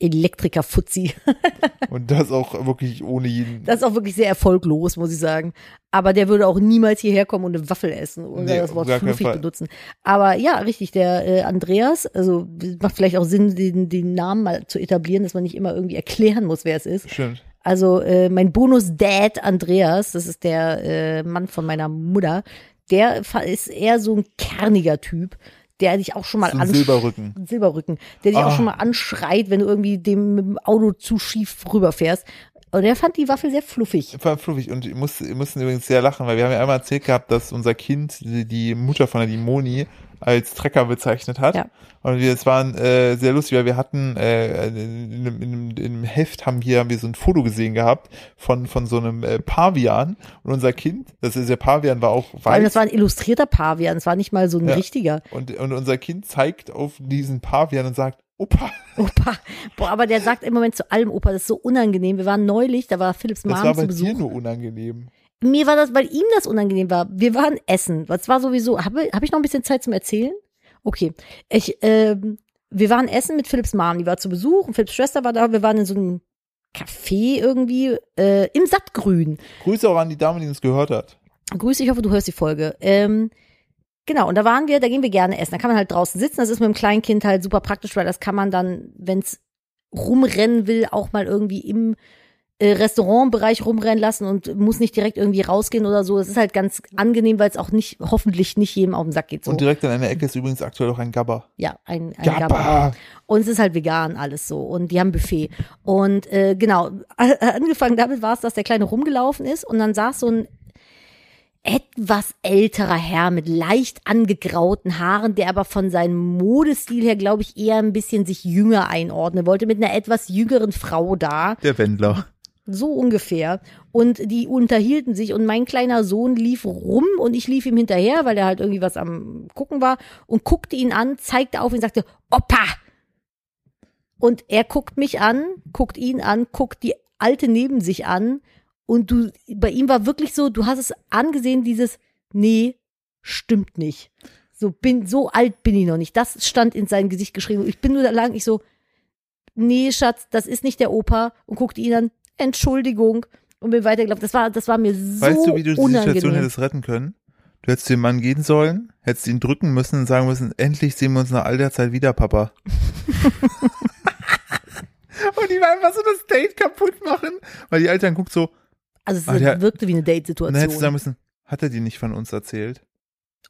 Elektriker-Fuzzi. Und das auch wirklich ohne jeden. Das ist auch wirklich sehr erfolglos, muss ich sagen. Aber der würde auch niemals hierher kommen und eine Waffel essen oder Nee, das Wort fluffig benutzen. Aber ja, richtig, der äh, Andreas, also macht vielleicht auch Sinn, den, den Namen mal zu etablieren, dass man nicht immer irgendwie erklären muss, wer es ist. Stimmt. Also äh, mein Bonus-Dad Andreas, das ist der äh, Mann von meiner Mutter, der ist eher so ein kerniger Typ, der dich auch schon mal So Silberrücken. Silberrücken, der dich Ah. auch schon mal anschreit, wenn du irgendwie dem mit dem Auto zu schief rüberfährst. Und der fand die Waffel sehr fluffig. War fluffig und ich muss, wir mussten übrigens sehr lachen, weil wir haben ja einmal erzählt gehabt, dass unser Kind die, die Mutter von der Dimoni als Trecker bezeichnet hat. Ja. Und wir, es waren äh, sehr lustig, weil wir hatten äh, in, einem, in, einem, in einem Heft haben wir haben wir so ein Foto gesehen gehabt von von so einem äh, Pavian und unser Kind, das ist der Pavian war auch allem, weiß das war ein illustrierter Pavian, es war nicht mal so ein Ja. richtiger. und und unser Kind zeigt auf diesen Pavian und sagt Opa, Opa. Boah, aber der sagt im Moment zu allem Opa, das ist so unangenehm. Wir waren neulich, da war Philips das Mom war zu bei Besuch. dir nur unangenehm. Mir war das, weil ihm das unangenehm war. Wir waren essen. Das war sowieso. Habe hab ich noch ein bisschen Zeit zum Erzählen? Okay. Ich, ähm, wir waren essen mit Philips Mom. Die war zu Besuch und Philips Schwester war da. Wir waren in so einem Café irgendwie äh, im Sattgrün. Grüße auch an die Dame, die uns gehört hat. Grüße, ich hoffe, du hörst die Folge. Ähm, genau, und da waren wir, da gehen wir gerne essen. Da kann man halt draußen sitzen. Das ist mit dem kleinen Kind halt super praktisch, weil das kann man dann, wenn es rumrennen will, auch mal irgendwie im äh, Restaurantbereich rumrennen lassen und muss nicht direkt irgendwie rausgehen oder so. Es ist halt ganz angenehm, weil es auch nicht, hoffentlich nicht jedem auf den Sack geht. So. Und direkt an einer Ecke ist übrigens aktuell auch ein Gabba. ja, ein, ein Gabba. Gabba. Und es ist halt vegan alles so. Und die haben Buffet. Und äh, genau, angefangen damit war es, dass der Kleine rumgelaufen ist und dann saß so ein etwas älterer Herr mit leicht angegrauten Haaren, der aber von seinem Modestil her, glaube ich, eher ein bisschen sich jünger einordnen wollte, mit einer etwas jüngeren Frau da. Der Wendler. So ungefähr. Und die unterhielten sich und mein kleiner Sohn lief rum und ich lief ihm hinterher, weil er halt irgendwie was am gucken war und guckte ihn an, zeigte auf ihn und sagte, Opa! Und er guckt mich an, guckt ihn an, guckt die Alte neben sich an und du, bei ihm war wirklich so, du hast es angesehen, dieses, nee, stimmt nicht. So bin, so alt bin ich noch nicht. Das stand in sein Gesicht geschrieben. Ich bin nur da lang, ich so, nee, Schatz, das ist nicht der Opa und guckte ihn an, Entschuldigung und bin weitergelaufen. Das war, das war mir so Weißt du, wie du die unangenehm. Situation hättest retten können? Du hättest den Mann gehen sollen, hättest ihn drücken müssen und sagen müssen, endlich sehen wir uns nach all der Zeit wieder, Papa. und die war einfach so das Date kaputt machen, weil die Alte dann guckt so, Also es Ah, der- wirkte wie eine und dann hättest du sagen Date-Situation. müssen, hat er die nicht von uns erzählt?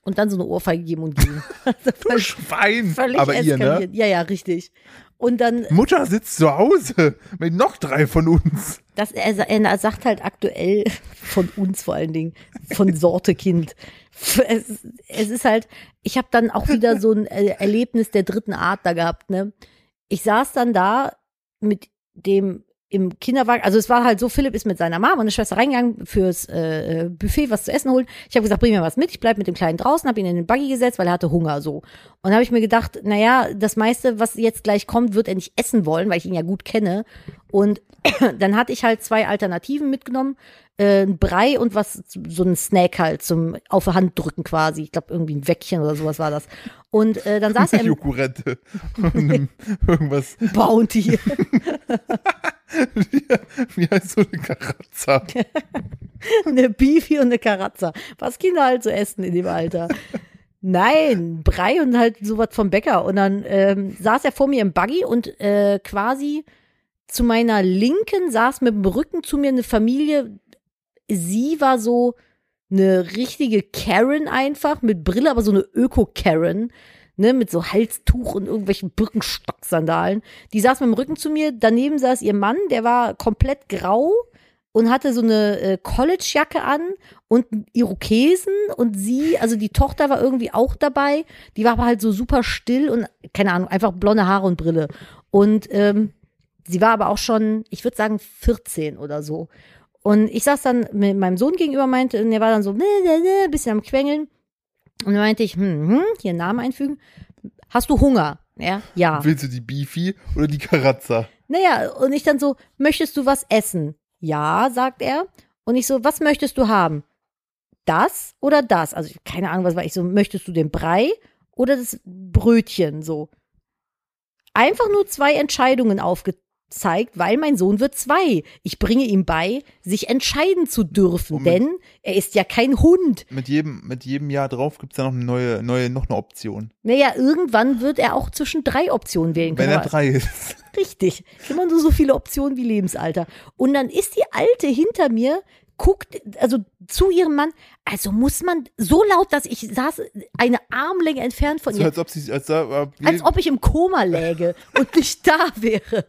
Und dann so eine Ohrfeige geben und gehen. Du völlig, Schwein! völlig Aber ihr, ne? eskaliert. Ja, ja, richtig. Und dann, Mutter sitzt zu Hause mit noch drei von uns. das, er, er sagt halt aktuell von uns vor allen Dingen, von Sorte Kind. Es, es ist halt, ich habe dann auch wieder so ein äh, Erlebnis der dritten Art da gehabt. Ne? Ich saß dann da mit dem im Kinderwagen, also es war halt so, Philipp ist mit seiner Mama und der Schwester reingegangen fürs äh, Buffet was zu essen holen. Ich habe gesagt, bring mir was mit, ich bleib mit dem Kleinen draußen, habe ihn in den Buggy gesetzt, weil er hatte Hunger so. Und habe ich mir gedacht, naja, das meiste, was jetzt gleich kommt, wird er nicht essen wollen, weil ich ihn ja gut kenne. Und dann hatte ich halt zwei Alternativen mitgenommen, äh, ein Brei und was, so ein Snack halt zum auf der Hand drücken quasi. Ich glaube irgendwie ein Weckchen oder sowas war das. Und äh, dann saß er Jokurette. Irgendwas. Bounty. Wie heißt so eine Karazza? eine Beefy und eine Karazza. Was Kinder halt so essen in dem Alter. Nein, Brei und halt sowas vom Bäcker. Und dann ähm, saß er vor mir im Buggy und äh, quasi zu meiner Linken saß mit dem Rücken zu mir eine Familie. Sie war so eine richtige Karen einfach, mit Brille, aber so eine Öko-Karen, ne, mit so Halstuch und irgendwelchen Birkenstock-Sandalen. Die saß mit dem Rücken zu mir, daneben saß ihr Mann, der war komplett grau und hatte so eine äh, College-Jacke an und Irokesen und sie, also die Tochter war irgendwie auch dabei, die war aber halt so super still und, keine Ahnung, einfach blonde Haare und Brille. Und ähm, sie war aber auch schon, ich würde sagen, 14 oder so. Und ich saß dann mit meinem Sohn gegenüber, meinte, und der war dann so, ne, ne, ne, bisschen am Quengeln. Und dann meinte ich, hm, hm, hier einen Namen einfügen. Hast du Hunger? Ja, ja. Willst du die Beefy oder die Karazza? Naja, und ich dann so, möchtest du was essen? Ja, sagt er. Und ich so, was möchtest du haben? Das oder das? Also keine Ahnung, was war ich so, möchtest du den Brei oder das Brötchen so? Einfach nur zwei Entscheidungen aufgezeigt, weil mein Sohn wird zwei. Ich bringe ihm bei, sich entscheiden zu dürfen, mit- denn er ist ja kein Hund. Mit jedem, mit jedem Jahr drauf gibt's da noch eine neue, neue, noch eine Option. Naja, irgendwann wird er auch zwischen drei Optionen wählen Wenn können. er drei ist. Richtig. Immer nur so viele Optionen wie Lebensalter. Und dann ist die Alte hinter mir, guckt, also zu ihrem Mann, also muss man so laut, dass ich saß eine Armlänge entfernt von So ihr, als ob sie, als, als, als ob ich im Koma läge und nicht da wäre.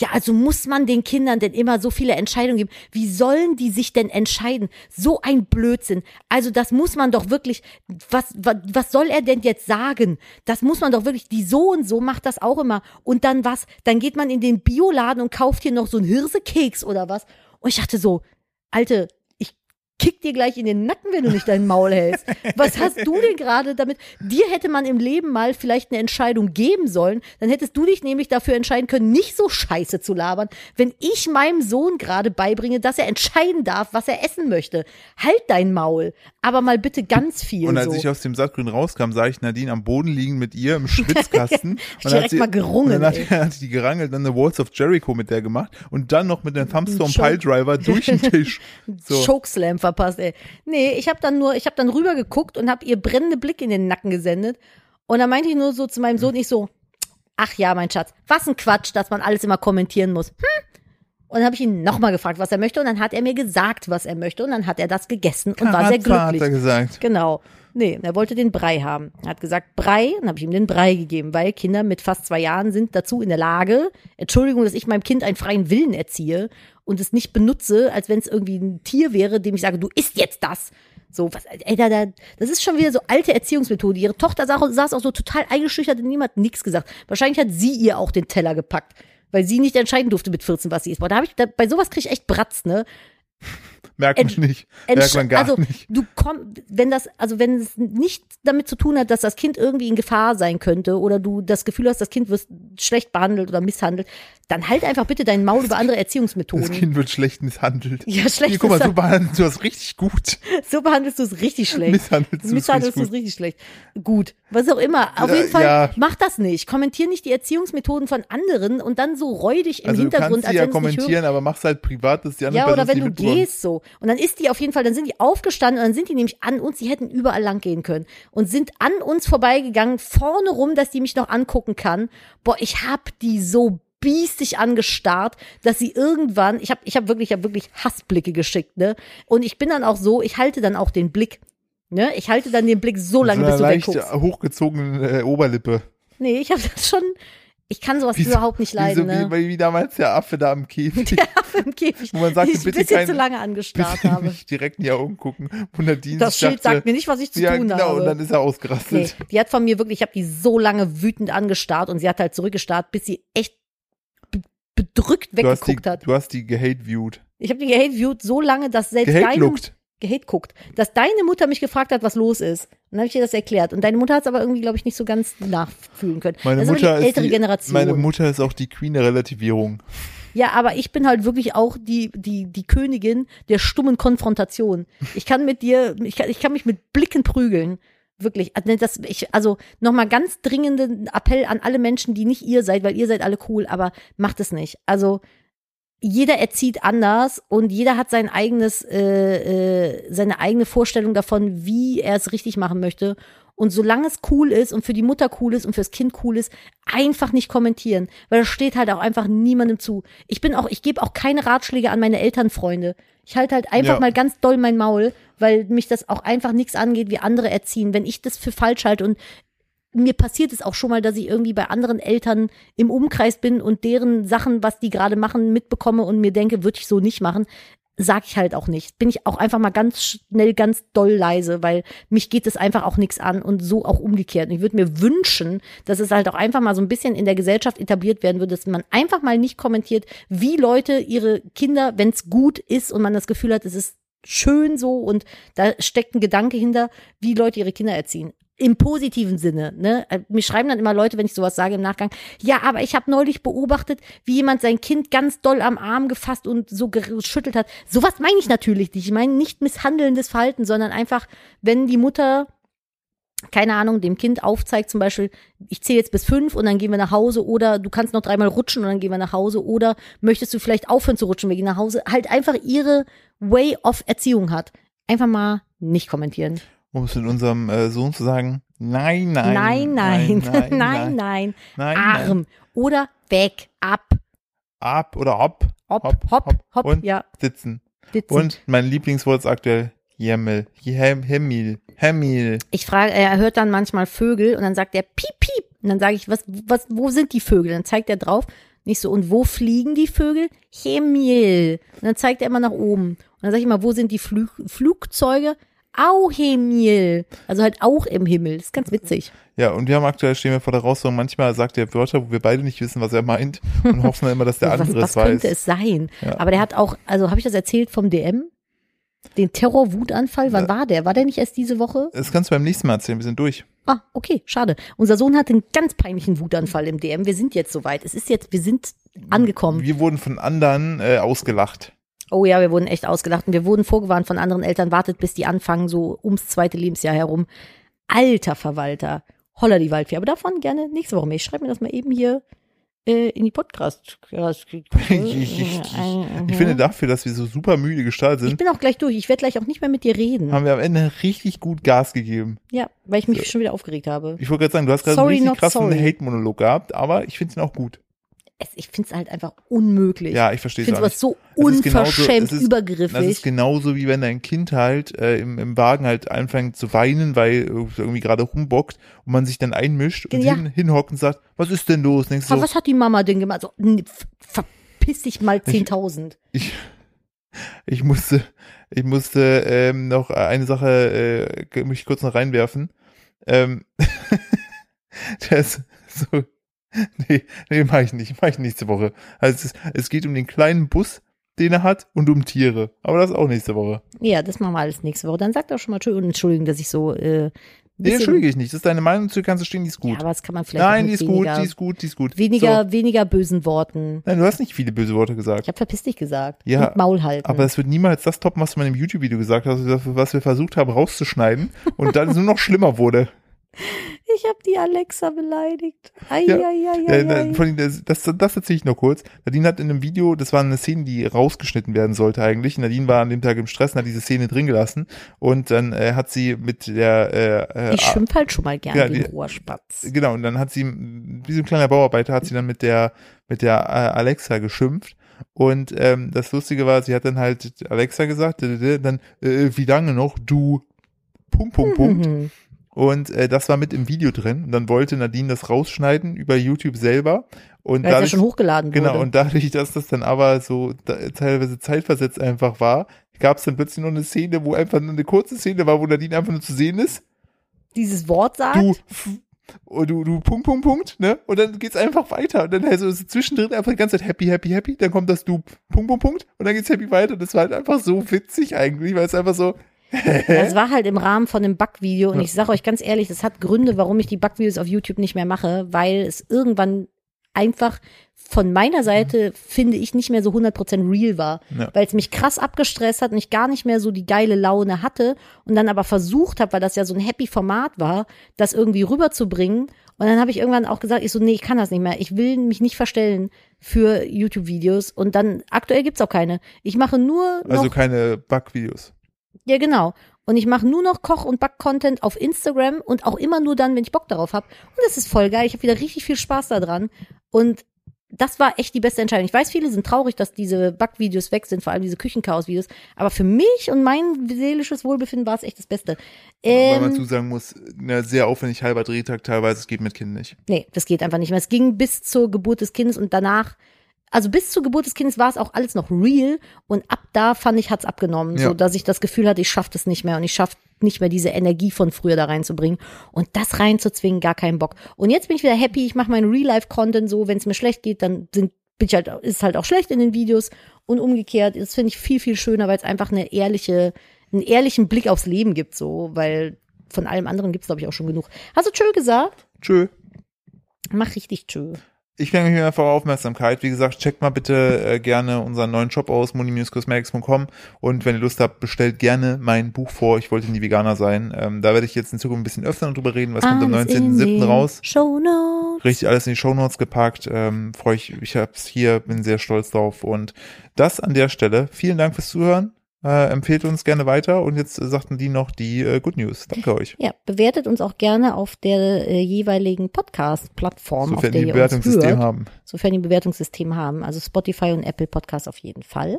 Ja, also muss man den Kindern denn immer so viele Entscheidungen geben? Wie sollen die sich denn entscheiden? So ein Blödsinn. Also das muss man doch wirklich, was, was, was soll er denn jetzt sagen? Das muss man doch wirklich, die so und so macht das auch immer. Und dann was? Dann geht man in den Bioladen und kauft hier noch so einen Hirsekeks oder was? Und ich dachte so, Alte, kick dir gleich in den Nacken, wenn du nicht dein Maul hältst. Was hast du denn gerade damit? Dir hätte man im Leben mal vielleicht eine Entscheidung geben sollen. Dann hättest du dich nämlich dafür entscheiden können, nicht so scheiße zu labern, wenn ich meinem Sohn gerade beibringe, dass er entscheiden darf, was er essen möchte. Halt dein Maul. Aber mal bitte ganz viel Und als so. ich aus dem Sattgrün rauskam, sah ich Nadine am Boden liegen mit ihr im Schwitzkasten. und direkt hat sie, mal gerungen, Und dann hat, hat sie gerangelt, dann eine Walls of Jericho mit der gemacht und dann noch mit einem Thumbstorm Choke- Piledriver durch den Tisch. So. Chokeslam verpasst, ey. Nee, ich habe dann nur, ich habe dann rüber geguckt und habe ihr brennende Blick in den Nacken gesendet. Und dann meinte ich nur so zu meinem Sohn, ich so, ach ja, mein Schatz, was ein Quatsch, dass man alles immer kommentieren muss. Hm? Und dann habe ich ihn nochmal gefragt, was er möchte. Und dann hat er mir gesagt, was er möchte. Und dann hat er das gegessen und war sehr Karazza, hat glücklich. er gesagt. Genau. Nee, er wollte den Brei haben. Er hat gesagt, Brei, und habe ich ihm den Brei gegeben, weil Kinder mit fast zwei Jahren sind dazu in der Lage, Entschuldigung, dass ich meinem Kind einen freien Willen erziehe und es nicht benutze, als wenn es irgendwie ein Tier wäre, dem ich sage, du isst jetzt das. So, was, ey, da, da, das ist schon wieder so alte Erziehungsmethode. Ihre Tochter saß, saß auch so total eingeschüchtert und niemand nichts gesagt. Wahrscheinlich hat sie ihr auch den Teller gepackt. weil sie nicht entscheiden durfte mit 14, was sie ist. Boah, da habe ich, da, bei sowas kriege ich echt Bratz, ne? Merkt man nicht. Merkt man gar also nicht. du kommst, wenn das, also wenn es nicht damit zu tun hat, dass das Kind irgendwie in Gefahr sein könnte oder du das Gefühl hast, das Kind wird schlecht behandelt oder misshandelt, dann halt einfach bitte dein Maul über andere Das Erziehungsmethoden. Kind wird schlecht misshandelt. Ja, schlecht Hier, guck mal, so behandelst du das richtig gut. so behandelst du es richtig schlecht. Misshandelst du es Misshandelst du richtig es richtig schlecht. Gut, was auch immer. Auf Ja, jeden Fall, ja. mach das nicht. Kommentier nicht die Erziehungsmethoden von anderen und dann so räudig im Also du Hintergrund, kannst sie ja du's nicht kommentieren, aber mach's halt privat, dass die andere Ja, oder wenn du gehst so. Und dann ist die auf jeden Fall, dann sind die aufgestanden und dann sind die nämlich an uns, die hätten überall lang gehen können. Und sind an uns vorbeigegangen, vorne rum, dass die mich noch angucken kann. Boah, ich hab die so biestig angestarrt, dass sie irgendwann, ich habe ich hab wirklich, ich hab wirklich Hassblicke geschickt, ne? Und ich bin dann auch so, ich halte dann auch den Blick. Ne? Ich halte dann den Blick so lange, Mit bis so du leicht wegguckst. hochgezogenen äh, Oberlippe. Nee, ich habe das schon, ich kann sowas Wie überhaupt nicht leiden, wie, so, ne? wie, wie damals der Affe da am Käfig. Der Affe im Käfig, Wo man sagte, ich ein bitte bisschen kein- zu lange angestarrt habe. nicht direkt in die Augen gucken. Und Nadine Das sich Schild dachte, sagt mir nicht, was ich zu ja, tun genau, habe. und dann ist er ausgerastet. Nee, die hat von mir wirklich, ich habe die so lange wütend angestarrt und sie hat halt zurückgestarrt, bis sie echt be bedrückt Du hast, die, weggeguckt hat. du hast die gehate-viewed. Ich habe die gehate-viewed so lange, dass selbst deine Gehate guckt, dass deine Mutter mich gefragt hat, was los ist. Und dann habe ich ihr das erklärt. Und deine Mutter hat es aber irgendwie, glaube ich, nicht so ganz nachfühlen können. Meine das ist Mutter aber die ist ältere die, Generation. Meine Mutter ist auch die Queen der Relativierung. Ja, aber ich bin halt wirklich auch die, die, die Königin der stummen Konfrontation. Ich kann mit dir, ich kann, ich kann mich mit Blicken prügeln. Wirklich. Also, Das, ich, also nochmal ganz dringenden Appell an alle Menschen, die nicht ihr seid, weil ihr seid alle cool, aber macht es nicht. Also jeder erzieht anders und jeder hat sein eigenes, äh, äh, seine eigene Vorstellung davon, wie er es richtig machen möchte. Und solange es cool ist und für die Mutter cool ist und fürs Kind cool ist, einfach nicht kommentieren, weil das steht halt auch einfach niemandem zu. Ich bin auch, ich gebe auch keine Ratschläge an meine Elternfreunde. Ich halte halt einfach Ja. mal ganz doll mein Maul, weil mich das auch einfach nichts angeht, wie andere erziehen. Wenn ich das für falsch halte und mir passiert es auch schon mal, dass ich irgendwie bei anderen Eltern im Umkreis bin und deren Sachen, was die gerade machen, mitbekomme und mir denke, würde ich so nicht machen, sag ich halt auch nicht. Bin ich auch einfach mal ganz schnell, ganz doll leise, weil mich geht es einfach auch nichts an und so auch umgekehrt. Und ich würde mir wünschen, dass es halt auch einfach mal so ein bisschen in der Gesellschaft etabliert werden würde, dass man einfach mal nicht kommentiert, wie Leute ihre Kinder, wenn es gut ist und man das Gefühl hat, es ist schön so und da steckt ein Gedanke hinter, wie Leute ihre Kinder erziehen. Im positiven Sinne. Ne? Äh, Mir schreiben dann immer Leute, wenn ich sowas sage im Nachgang, ja, aber ich habe neulich beobachtet, wie jemand sein Kind ganz doll am Arm gefasst und so geschüttelt hat. Sowas meine ich natürlich nicht. Ich meine nicht misshandelndes Verhalten, sondern einfach, wenn die Mutter keine Ahnung, dem Kind aufzeigt, zum Beispiel, ich zähle jetzt bis fünf und dann gehen wir nach Hause oder du kannst noch dreimal rutschen und dann gehen wir nach Hause oder möchtest du vielleicht aufhören zu rutschen, wir gehen nach Hause, halt einfach ihre Way of Erziehung hat. Einfach mal nicht kommentieren. Um es mit unserem äh, Sohn zu sagen, nein, nein, Nein, nein, nein, nein, nein, nein. Arm oder weg, ab, ab oder hopp, hopp, Hopp, hopp, hopp. Und? ja, sitzen. sitzen. Und mein Lieblingswort ist aktuell Jemmel, Hem, Hemmil. Ich frage, er hört dann manchmal Vögel und dann sagt er piep, piep. Und dann sage ich, was, was, wo sind die Vögel? Dann zeigt er drauf. Nicht so, und wo fliegen die Vögel? Himmel. Und dann zeigt er immer nach oben. Und dann sage ich immer, wo sind die Flug, Flugzeuge? Au Himmel. Also halt auch im Himmel. Das ist ganz witzig. Ja, und wir haben aktuell stehen wir vor der Herausforderung, manchmal sagt er Wörter, wo wir beide nicht wissen, was er meint und hoffen dann immer, dass der was andere was es weiß. könnte es sein? Ja. Aber der hat auch, also habe ich das erzählt vom DM? Den Terror-Wutanfall? Wann war der? War der nicht erst diese Woche? Das kannst du beim nächsten Mal erzählen, wir sind durch. Ah, okay, schade. Unser Sohn hatte einen ganz peinlichen Wutanfall im DM. Wir sind jetzt soweit. Es ist jetzt, wir sind angekommen. Wir wurden von anderen äh, ausgelacht. Oh ja, wir wurden echt ausgelacht und wir wurden vorgewarnt von anderen Eltern, wartet, bis die anfangen, so ums zweite Lebensjahr herum. Alter Verwalter, holla die Waldfee. Aber davon gerne nächste Woche mehr. Ich schreibe mir das mal eben hier äh, in die Podcast. Ich finde dafür, dass wir so super müde gestartet Ich sind, bin auch gleich durch. Ich werde gleich auch nicht mehr mit dir reden. haben wir am Ende richtig gut Gas gegeben. Ja, weil ich mich schon wieder aufgeregt habe. Ich wollte gerade sagen, du hast gerade einen richtig krassen. Hate-Monolog gehabt, aber ich finde ihn auch gut. Es, ich finde es halt einfach unmöglich. Ja, ich verstehe ich es finde auch sowas nicht. so Es ist genauso- unverschämt es ist- übergriffig. Das ist genauso wie wenn dein Kind halt äh, im, im Wagen halt anfängt zu weinen, weil irgendwie gerade rumbockt und man sich dann einmischt und hin, hinhockt und sagt, was ist denn los? Denkst so, was hat die Mama denn gemacht? So, f- verpiss dich mal 10.000. ich, ich musste, ich musste ähm, noch eine Sache, äh, mich kurz noch reinwerfen. Ähm, das so, Nee, nee, mach ich nicht, mach ich nächste Woche. Also es, es geht um den kleinen Bus, den er hat und um Tiere. Aber das auch nächste Woche. Ja, das machen wir alles nächste Woche. Dann sagt doch schon mal Entschuldigung, Entschuldigung dass ich so äh, Nee, entschuldige ich nicht. Das ist deine Meinung, zu kannst du stehen, die ist Ja, gut. aber das kann man vielleicht Nein, die mit ist gut, weniger, die ist gut, die ist gut. weniger, So. weniger bösen Worten. Nein, du hast nicht viele böse Worte gesagt. Ich habe verpiss dich gesagt. Ja, Und Maul halten. Aber es wird niemals das toppen, was du in meinem YouTube-Video gesagt hast, was wir versucht haben rauszuschneiden und dann nur noch schlimmer wurde. Ich habe die Alexa beleidigt. Ai, Ja. ai, ai, Ja, ai, na, ai. vor allem, das, das, das erzähle ich noch kurz. Nadine hat in einem Video, das war eine Szene, die rausgeschnitten werden sollte eigentlich. Nadine war an dem Tag im Stress und hat diese Szene drin gelassen. Und dann äh, hat sie mit der äh, äh, Ich schimpf halt schon mal gerne Ja, die- Rohrspatz. Genau, und dann hat sie, wie so ein kleiner Bauarbeiter, hat sie dann mit der, mit der äh, Alexa geschimpft. Und ähm, das Lustige war, sie hat dann halt Alexa gesagt, dann, äh, wie lange noch, du, Punkt, Punkt, Punkt. Und äh, das war mit im Video drin. Und dann wollte Nadine das rausschneiden über YouTube selber. Und Weil es ja dadurch, schon hochgeladen wurde. genau, und dadurch, dass das dann aber so da, teilweise zeitversetzt einfach war, gab es dann plötzlich noch eine Szene, wo einfach nur eine kurze Szene war, wo Nadine einfach nur zu sehen ist. Dieses Wort sagt, Du, f- oh, du, du, Punkt, Punkt, Punkt, ne? Und dann geht's einfach weiter. Und dann also ist zwischendrin einfach die ganze Zeit happy, happy, happy. Dann kommt das du, Punkt, Punkt, Punkt. Und dann geht's happy weiter. Das war halt einfach so witzig eigentlich, weil es einfach so, Das war halt im Rahmen von einem Backvideo und ich sage euch ganz ehrlich, das hat Gründe, warum ich die Backvideos auf YouTube nicht mehr mache, weil es irgendwann einfach von meiner Seite, finde ich, nicht mehr so 100% real war, Ja. weil es mich krass abgestresst hat und ich gar nicht mehr so die geile Laune hatte und dann aber versucht habe, weil das ja so ein happy Format war, das irgendwie rüberzubringen und dann habe ich irgendwann auch gesagt, ich so, nee, ich kann das nicht mehr. Ich will mich nicht verstellen für YouTube-Videos und dann, aktuell gibt's auch keine. Ich mache nur also keine Backvideos. Ja, genau. Und ich mache nur noch Koch- und Back-Content auf Instagram und auch immer nur dann, wenn ich Bock darauf habe. Und das ist voll geil. Ich habe wieder richtig viel Spaß daran. Und das war echt die beste Entscheidung. Ich weiß, viele sind traurig, dass diese Backvideos weg sind, vor allem diese Küchenchaos-Videos. Aber für mich und mein seelisches Wohlbefinden war es echt das Beste. Weil man Ähm, zusagen muss, ne, sehr aufwendig halber Drehtag teilweise, es geht mit Kind nicht. nee, das geht einfach nicht mehr. Es ging bis zur Geburt des Kindes und danach, also bis zur Geburt des Kindes war es auch alles noch real und ab da fand ich, hat's abgenommen, Ja. so dass ich das Gefühl hatte, ich schaff das nicht mehr und ich schaff nicht mehr diese Energie von früher da reinzubringen und das reinzuzwingen, gar keinen Bock. Und jetzt bin ich wieder happy, ich mache meinen Real-Life-Content so, wenn es mir schlecht geht, dann sind bin ich halt, ist halt auch schlecht in den Videos und umgekehrt, das finde ich viel, viel schöner, weil es einfach eine ehrliche, einen ehrlichen Blick aufs Leben gibt, so, weil von allem anderen gibt's glaube ich, auch schon genug. Hast du tschö gesagt? Tschö. Mach richtig tschö. Ich danke euch einfach Aufmerksamkeit. Wie gesagt, checkt mal bitte äh, gerne unseren neuen Shop aus, moni-cosmetics.com und wenn ihr Lust habt, bestellt gerne mein Buch vor. Ich wollte nie Veganer sein. Ähm, da werde ich jetzt in Zukunft ein bisschen öfter drüber reden. Was kommt am Alles in 19.07. den raus? Show Notes. Richtig alles in die Shownotes gepackt. Ähm, Freue ich, ich hab's hier, bin sehr stolz drauf. Und das an der Stelle. Vielen Dank fürs Zuhören. Äh, empfehlt uns gerne weiter. Und jetzt äh, sagten die noch die äh, Good News. Danke euch. Ja, bewertet uns auch gerne auf der äh, jeweiligen Podcast-Plattform, auf Sofern der die ihr uns Bewertungssystem hört, haben. sofern die Bewertungssystem haben, also Spotify und Apple Podcasts auf jeden Fall.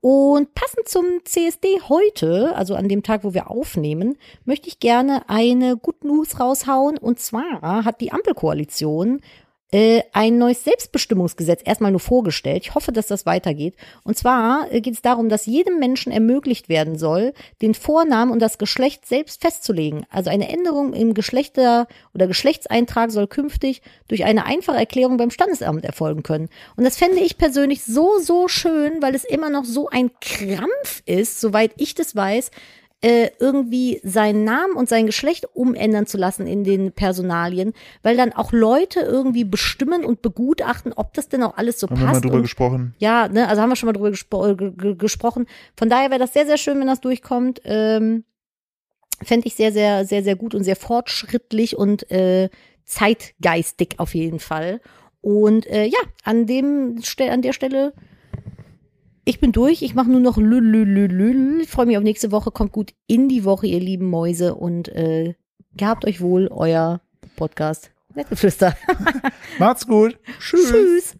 Und passend zum CSD heute, also an dem Tag, wo wir aufnehmen, möchte ich gerne eine Good News raushauen. Und zwar hat die Ampelkoalition ein neues Selbstbestimmungsgesetz erstmal nur vorgestellt. Ich hoffe, dass das weitergeht. Und zwar äh, geht es darum, dass jedem Menschen ermöglicht werden soll, den Vornamen und das Geschlecht selbst festzulegen. Also eine Änderung im Geschlechter- oder Geschlechtseintrag soll künftig durch eine einfache Erklärung beim Standesamt erfolgen können. Und das fände ich persönlich so, so schön, weil es immer noch so ein Krampf ist, soweit ich das weiß, äh, irgendwie seinen Namen und sein Geschlecht umändern zu lassen in den Personalien, weil dann auch Leute irgendwie bestimmen und begutachten, ob das denn auch alles so Haben wir mal passt. drüber und, gesprochen. ja, ne, also haben wir schon mal drüber gespro äh, ge- ge- gesprochen. Von daher wäre das sehr, sehr schön, wenn das durchkommt. Ähm, Fände ich sehr, sehr, sehr, sehr gut und sehr fortschrittlich und äh, zeitgeistig auf jeden Fall. Und äh, ja, an dem an der Stelle, ich bin durch. Ich mache nur noch lül, lül, lül, lül. Ich freue mich auf nächste Woche. Kommt gut in die Woche, ihr lieben Mäuse. Und äh, gehabt euch wohl, euer Podcast. Nettgeflüster. Macht's gut. Tschüss. Tschüss.